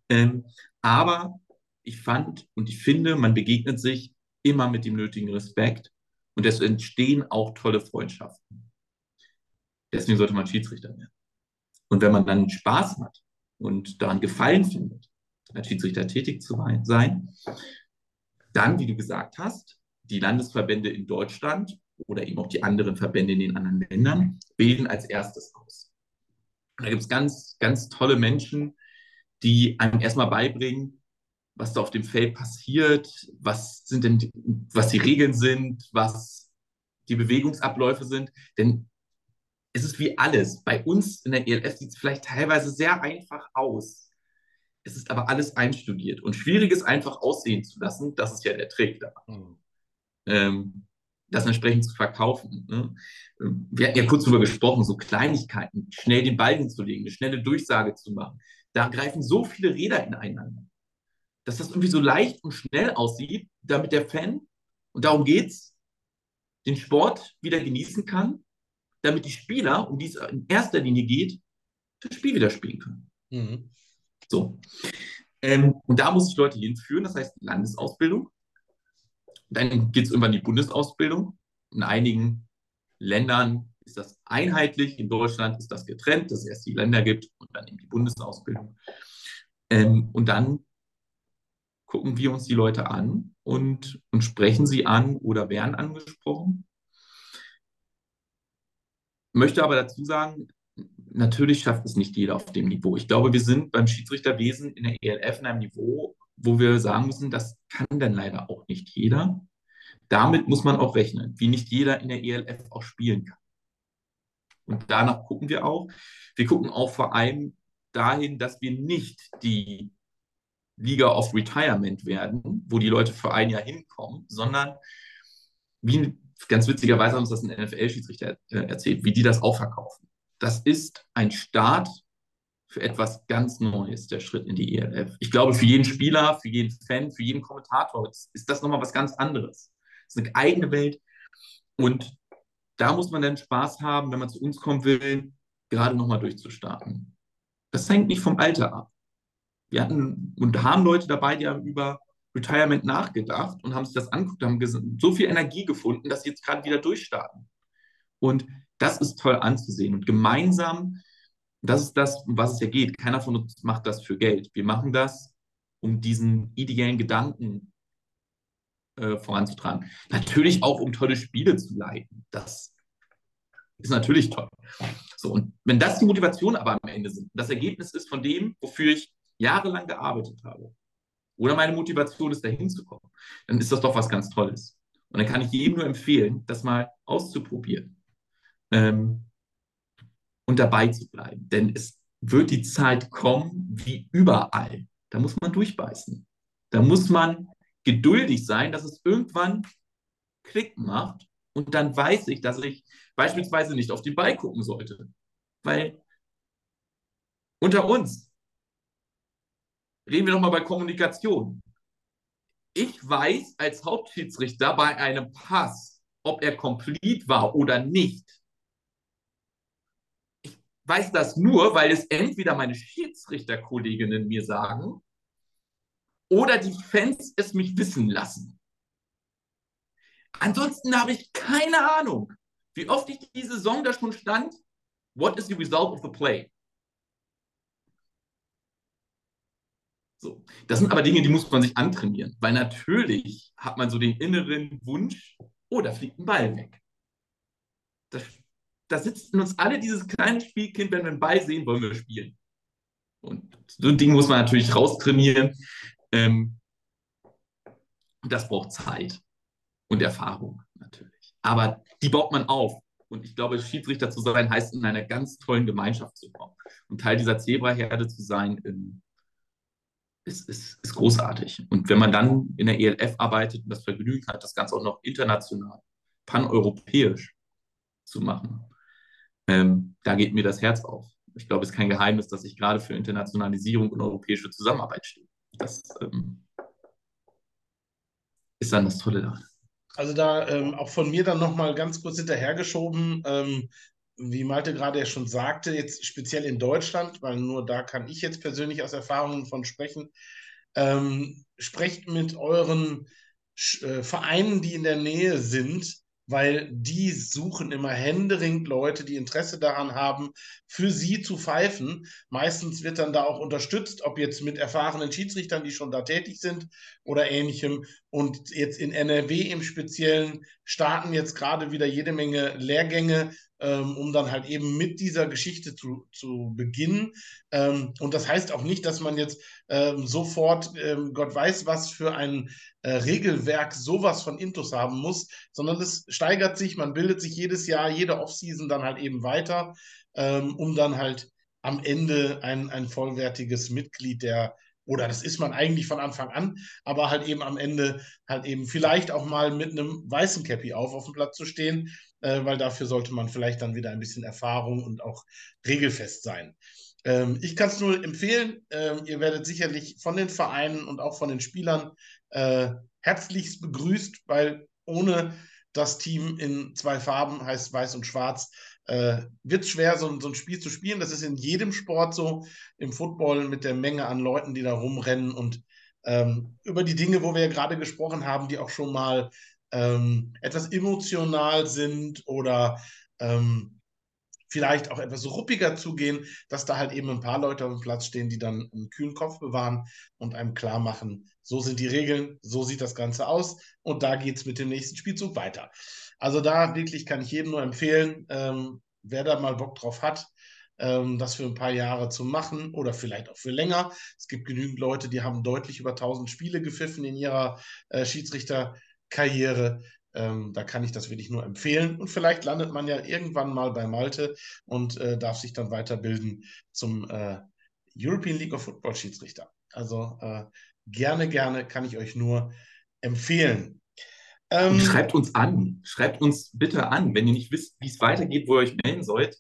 Ähm, aber ich fand und ich finde, man begegnet sich immer mit dem nötigen Respekt und es entstehen auch tolle Freundschaften. Deswegen sollte man Schiedsrichter werden. Und wenn man dann Spaß hat und daran Gefallen findet, als Schiedsrichter tätig zu sein, dann, wie du gesagt hast, die Landesverbände in Deutschland oder eben auch die anderen Verbände in den anderen Ländern bilden als erstes aus. Da gibt es ganz, ganz tolle Menschen, die einem erstmal beibringen, was da auf dem Feld passiert, was sind denn, die, was die Regeln sind, was die Bewegungsabläufe sind. Denn es ist wie alles. Bei uns in der ELF sieht es vielleicht teilweise sehr einfach aus. Es ist aber alles einstudiert und schwierig ist einfach aussehen zu lassen. Das ist ja der Trick da. Mhm. Ähm, das entsprechend zu verkaufen. Ne? Wir hatten ja kurz darüber gesprochen, so Kleinigkeiten, schnell den Ball hinzulegen, eine schnelle Durchsage zu machen. Da greifen so viele Räder ineinander, dass das irgendwie so leicht und schnell aussieht, damit der Fan, und darum geht's, den Sport wieder genießen kann, damit die Spieler, um die es in erster Linie geht, das Spiel wieder spielen können. Mhm. So. Ähm, und da muss ich Leute hinführen, das heißt Landesausbildung. Dann geht es irgendwann in die Bundesausbildung. In einigen Ländern ist das einheitlich, in Deutschland ist das getrennt, dass es erst die Länder gibt und dann eben die Bundesausbildung. Ähm, und dann gucken wir uns die Leute an und, und sprechen sie an oder werden angesprochen. Möchte aber dazu sagen, natürlich schafft es nicht jeder auf dem Niveau. Ich glaube, wir sind beim Schiedsrichterwesen in der ELF in einem Niveau, wo wir sagen müssen, das kann dann leider auch nicht jeder. Damit muss man auch rechnen, wie nicht jeder in der ELF auch spielen kann. Und danach gucken wir auch. Wir gucken auch vor allem dahin, dass wir nicht die Liga of Retirement werden, wo die Leute für ein Jahr hinkommen, sondern wie ganz witzigerweise haben uns das ein NFL-Schiedsrichter äh, erzählt, wie die das auch verkaufen. Das ist ein Start für etwas ganz Neues, der Schritt in die ELF. Ich glaube, für jeden Spieler, für jeden Fan, für jeden Kommentator ist das nochmal was ganz anderes. Das ist eine eigene Welt. Und da muss man dann Spaß haben, wenn man zu uns kommen will, gerade nochmal durchzustarten. Das hängt nicht vom Alter ab. Wir hatten und haben Leute dabei, die haben über Retirement nachgedacht und haben sich das angeguckt, haben so viel Energie gefunden, dass sie jetzt gerade wieder durchstarten. Und das ist toll anzusehen. Und gemeinsam, das ist das, um was es ja geht. Keiner von uns macht das für Geld. Wir machen das, um diesen ideellen Gedanken äh, voranzutragen. Natürlich auch, um tolle Spiele zu leiten. Das ist natürlich toll. So, und wenn das die Motivation aber am Ende sind, das Ergebnis ist von dem, wofür ich jahrelang gearbeitet habe, oder meine Motivation ist, da hinzukommen, dann ist das doch was ganz Tolles. Und dann kann ich jedem nur empfehlen, das mal auszuprobieren ähm, und dabei zu bleiben. Denn es wird die Zeit kommen, wie überall. Da muss man durchbeißen. Da muss man geduldig sein, dass es irgendwann Klick macht und dann weiß ich, dass ich beispielsweise nicht auf den Ball gucken sollte. Weil unter uns, reden wir nochmal bei Kommunikation. Ich weiß als Hauptschiedsrichter bei einem Pass, ob er komplett war oder nicht. Weiß das nur, weil es entweder meine Schiedsrichterkolleginnen mir sagen oder die Fans es mich wissen lassen. Ansonsten habe ich keine Ahnung, wie oft ich die Saison da schon stand. What is the result of the play? So. Das sind aber Dinge, die muss man sich antrainieren, weil natürlich hat man so den inneren Wunsch, oh, da fliegt ein Ball weg. Da, da sitzt in uns alle dieses kleine Spielkind, wenn wir einen Ball sehen, wollen wir spielen. Und so ein Ding muss man natürlich raustrainieren. Ähm, das braucht Zeit und Erfahrung natürlich. Aber die baut man auf. Und ich glaube, Schiedsrichter zu sein, heißt in einer ganz tollen Gemeinschaft zu kommen. Und Teil dieser Zebraherde zu sein, in, ist, ist, ist großartig. Und wenn man dann in der ELF arbeitet und das Vergnügen hat, das Ganze auch noch international, paneuropäisch zu machen, ähm, da geht mir das Herz auf. Ich glaube, es ist kein Geheimnis, dass ich gerade für Internationalisierung und europäische Zusammenarbeit stehe. Das ähm, ist dann das Tolle daran. Also da ähm, auch von mir dann nochmal ganz kurz hinterhergeschoben, ähm, wie Malte gerade ja schon sagte, jetzt speziell in Deutschland, weil nur da kann ich jetzt persönlich aus Erfahrungen von sprechen, ähm, sprecht mit euren äh, Vereinen, die in der Nähe sind, weil die suchen immer händeringend Leute, die Interesse daran haben, für sie zu pfeifen. Meistens wird dann da auch unterstützt, ob jetzt mit erfahrenen Schiedsrichtern, die schon da tätig sind oder ähnlichem. Und jetzt in NRW im Speziellen starten jetzt gerade wieder jede Menge Lehrgänge ähm, um dann halt eben mit dieser Geschichte zu, zu beginnen. Ähm, und das heißt auch nicht, dass man jetzt ähm, sofort, ähm, Gott weiß, was für ein äh, Regelwerk sowas von Intus haben muss, sondern es steigert sich, man bildet sich jedes Jahr, jede Offseason dann halt eben weiter, ähm, um dann halt am Ende ein, ein vollwertiges Mitglied der oder das ist man eigentlich von Anfang an, aber halt eben am Ende halt eben vielleicht auch mal mit einem weißen Cappy auf auf dem Platz zu stehen, äh, weil dafür sollte man vielleicht dann wieder ein bisschen Erfahrung und auch regelfest sein. Ähm, ich kann es nur empfehlen. Ähm, ihr werdet sicherlich von den Vereinen und auch von den Spielern äh, herzlichst begrüßt, weil ohne das Team in zwei Farben, heißt weiß und schwarz, äh, wird es schwer, so, so, ein Spiel zu spielen. Das ist in jedem Sport so, im Football mit der Menge an Leuten, die da rumrennen und ähm, über die Dinge, wo wir ja gerade gesprochen haben, die auch schon mal ähm, etwas emotional sind oder ähm, vielleicht auch etwas ruppiger zugehen, dass da halt eben ein paar Leute auf dem Platz stehen, die dann einen kühlen Kopf bewahren und einem klar machen, so sind die Regeln, so sieht das Ganze aus und da geht es mit dem nächsten Spielzug weiter. Also da wirklich kann ich jedem nur empfehlen, ähm, wer da mal Bock drauf hat, ähm, das für ein paar Jahre zu machen oder vielleicht auch für länger. Es gibt genügend Leute, die haben deutlich über 1000 Spiele gepfiffen in ihrer äh, Schiedsrichterkarriere. Ähm, da kann ich das wirklich nur empfehlen. Und vielleicht landet man ja irgendwann mal bei Malte und äh, darf sich dann weiterbilden zum äh, European League of Football Schiedsrichter. Also äh, gerne, gerne kann ich euch nur empfehlen. Ähm, schreibt uns an. Schreibt uns bitte an, wenn ihr nicht wisst, wie es weitergeht, wo ihr euch melden sollt.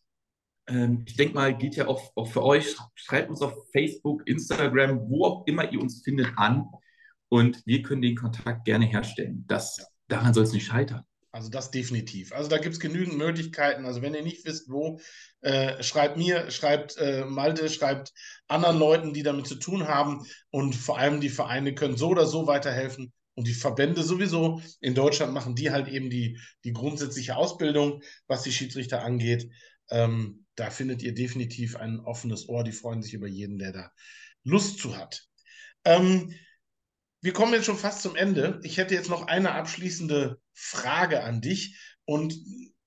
Ähm, ich denke mal, gilt ja auch, auch für euch. Schreibt uns auf Facebook, Instagram, wo auch immer ihr uns findet, an. Und wir können den Kontakt gerne herstellen. Das daran soll es nicht scheitern. Also das definitiv. Also da gibt es genügend Möglichkeiten. Also wenn ihr nicht wisst, wo, äh, schreibt mir, schreibt äh, Malte, schreibt anderen Leuten, die damit zu tun haben. Und vor allem die Vereine können so oder so weiterhelfen. Und die Verbände sowieso. In Deutschland machen die halt eben die, die grundsätzliche Ausbildung, was die Schiedsrichter angeht. Ähm, da findet ihr definitiv ein offenes Ohr. Die freuen sich über jeden, der da Lust zu hat. Ähm, wir kommen jetzt schon fast zum Ende. Ich hätte jetzt noch eine abschließende Frage an dich. Und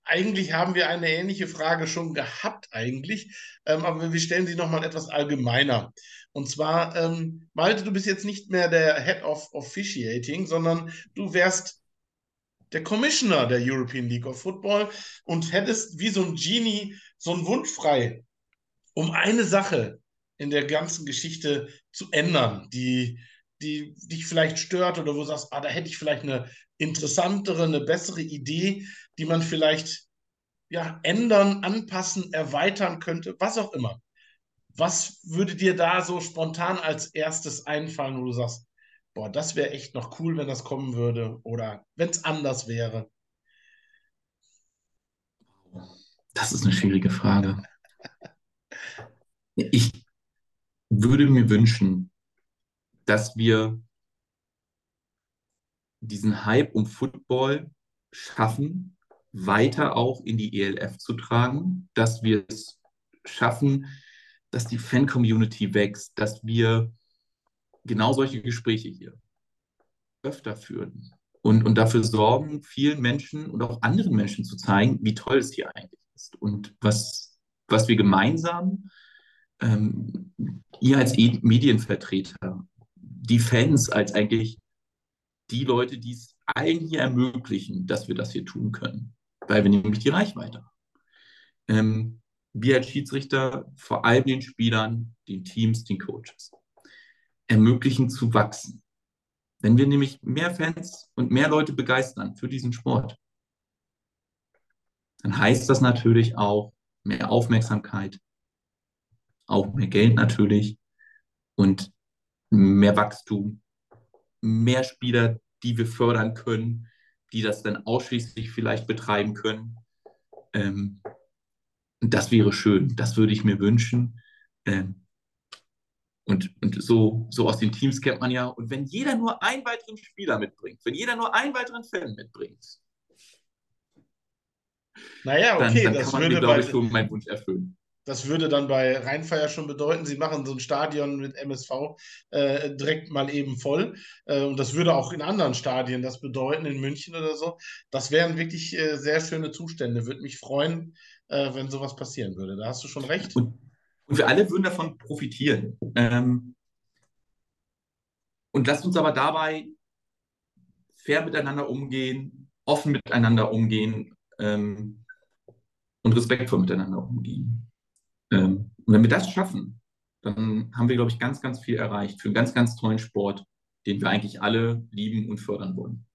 eigentlich haben wir eine ähnliche Frage schon gehabt, eigentlich. Ähm, aber wir stellen sie nochmal etwas allgemeiner. Und zwar, ähm, Malte, du bist jetzt nicht mehr der Head of Officiating, sondern du wärst der Commissioner der European League of Football und hättest wie so ein Genie so einen Wunsch frei, um eine Sache in der ganzen Geschichte zu ändern, die die dich vielleicht stört oder wo du sagst, ah, da hätte ich vielleicht eine interessantere, eine bessere Idee, die man vielleicht ja, ändern, anpassen, erweitern könnte, was auch immer. Was würde dir da so spontan als erstes einfallen, wo du sagst, boah, das wäre echt noch cool, wenn das kommen würde oder wenn es anders wäre? Das ist eine schwierige Frage. Ich würde mir wünschen, dass wir diesen Hype um Football schaffen, weiter auch in die ELF zu tragen, dass wir es schaffen, dass die Fan-Community wächst, dass wir genau solche Gespräche hier öfter führen und, und dafür sorgen, vielen Menschen und auch anderen Menschen zu zeigen, wie toll es hier eigentlich ist und was, was wir gemeinsam, ähm, ihr als e Medienvertreter die Fans als eigentlich die Leute, die es allen hier ermöglichen, dass wir das hier tun können, weil wir nämlich die Reichweite haben. Ähm, wir als Schiedsrichter vor allem den Spielern, den Teams, den Coaches ermöglichen zu wachsen. Wenn wir nämlich mehr Fans und mehr Leute begeistern für diesen Sport, dann heißt das natürlich auch mehr Aufmerksamkeit, auch mehr Geld natürlich. Und mehr Wachstum, mehr Spieler, die wir fördern können, die das dann ausschließlich vielleicht betreiben können. Ähm, das wäre schön, das würde ich mir wünschen. Ähm, und, und so, so aus den Teams kennt man ja. Und wenn jeder nur einen weiteren Spieler mitbringt, wenn jeder nur einen weiteren Fan mitbringt, naja, okay, dann, dann kann man mir, glaube ich, schon meinen Wunsch erfüllen. Das würde dann bei Rheinfeier schon bedeuten, sie machen so ein Stadion mit MSV äh, direkt mal eben voll. Äh, und das würde auch in anderen Stadien das bedeuten, in München oder so. Das wären wirklich äh, sehr schöne Zustände. Würde mich freuen, äh, wenn sowas passieren würde. Da hast du schon recht. Und, und wir alle würden davon profitieren. Ähm, und lasst uns aber dabei fair miteinander umgehen, offen miteinander umgehen ähm, und respektvoll miteinander umgehen. Ähm, und wenn wir das schaffen, dann haben wir, glaube ich, ganz, ganz viel erreicht für einen ganz, ganz tollen Sport, den wir eigentlich alle lieben und fördern wollen.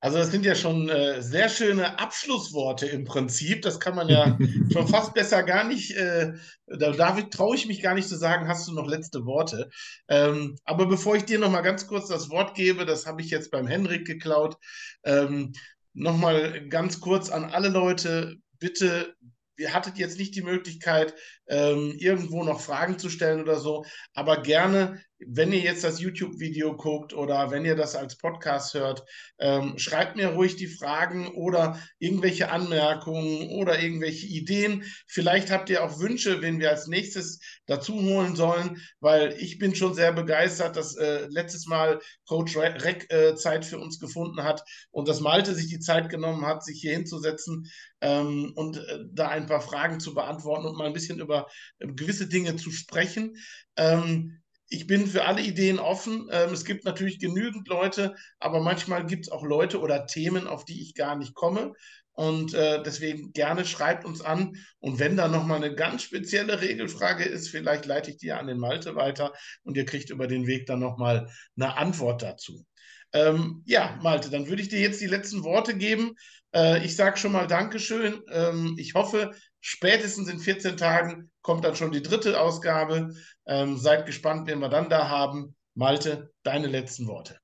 Also das sind ja schon äh, sehr schöne Abschlussworte im Prinzip. Das kann man ja *laughs* schon fast besser gar nicht, äh, da traue ich mich gar nicht zu sagen, hast du noch letzte Worte. Ähm, aber bevor ich dir noch mal ganz kurz das Wort gebe, das habe ich jetzt beim Henrik geklaut, ähm, noch mal ganz kurz an alle Leute, bitte ihr hattet jetzt nicht die Möglichkeit, ähm, irgendwo noch Fragen zu stellen oder so, aber gerne wenn ihr jetzt das YouTube-Video guckt oder wenn ihr das als Podcast hört, ähm, schreibt mir ruhig die Fragen oder irgendwelche Anmerkungen oder irgendwelche Ideen. Vielleicht habt ihr auch Wünsche, wen wir als nächstes dazu holen sollen, weil ich bin schon sehr begeistert, dass äh, letztes Mal Coach Reck äh, Zeit für uns gefunden hat und dass Malte sich die Zeit genommen hat, sich hier hinzusetzen ähm, und äh, da ein paar Fragen zu beantworten und mal ein bisschen über äh, gewisse Dinge zu sprechen. Ähm, ich bin für alle Ideen offen. Ähm, es gibt natürlich genügend Leute, aber manchmal gibt es auch Leute oder Themen, auf die ich gar nicht komme. Und äh, deswegen gerne schreibt uns an. Und wenn da nochmal eine ganz spezielle Regelfrage ist, vielleicht leite ich die an den Malte weiter und ihr kriegt über den Weg dann nochmal eine Antwort dazu. Ähm, ja, Malte, dann würde ich dir jetzt die letzten Worte geben. Äh, ich sage schon mal Dankeschön. Ähm, ich hoffe, spätestens in 14 Tagen kommt dann schon die dritte Ausgabe. Ähm, seid gespannt, wen wir dann da haben. Malte, deine letzten Worte.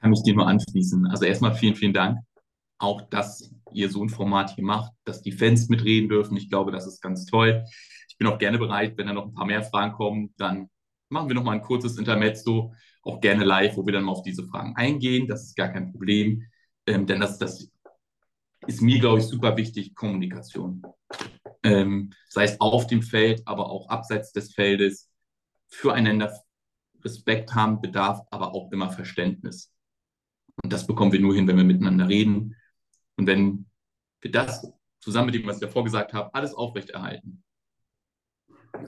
Kann ich dir nur anschließen. Also erstmal vielen, vielen Dank. Auch, dass ihr so ein Format hier macht, dass die Fans mitreden dürfen. Ich glaube, das ist ganz toll. Ich bin auch gerne bereit, wenn da noch ein paar mehr Fragen kommen, dann machen wir noch mal ein kurzes Intermezzo, auch gerne live, wo wir dann mal auf diese Fragen eingehen. Das ist gar kein Problem, ähm, denn das, das ist mir, glaube ich, super wichtig, Kommunikation ähm, sei es auf dem Feld, aber auch abseits des Feldes, füreinander Respekt haben, bedarf aber auch immer Verständnis. Und das bekommen wir nur hin, wenn wir miteinander reden. Und wenn wir das zusammen mit dem, was ich davor gesagt habe, alles aufrechterhalten,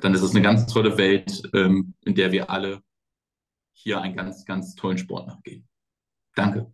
dann ist es eine ganz tolle Welt, ähm, in der wir alle hier einen ganz, ganz tollen Sport nachgehen. Danke.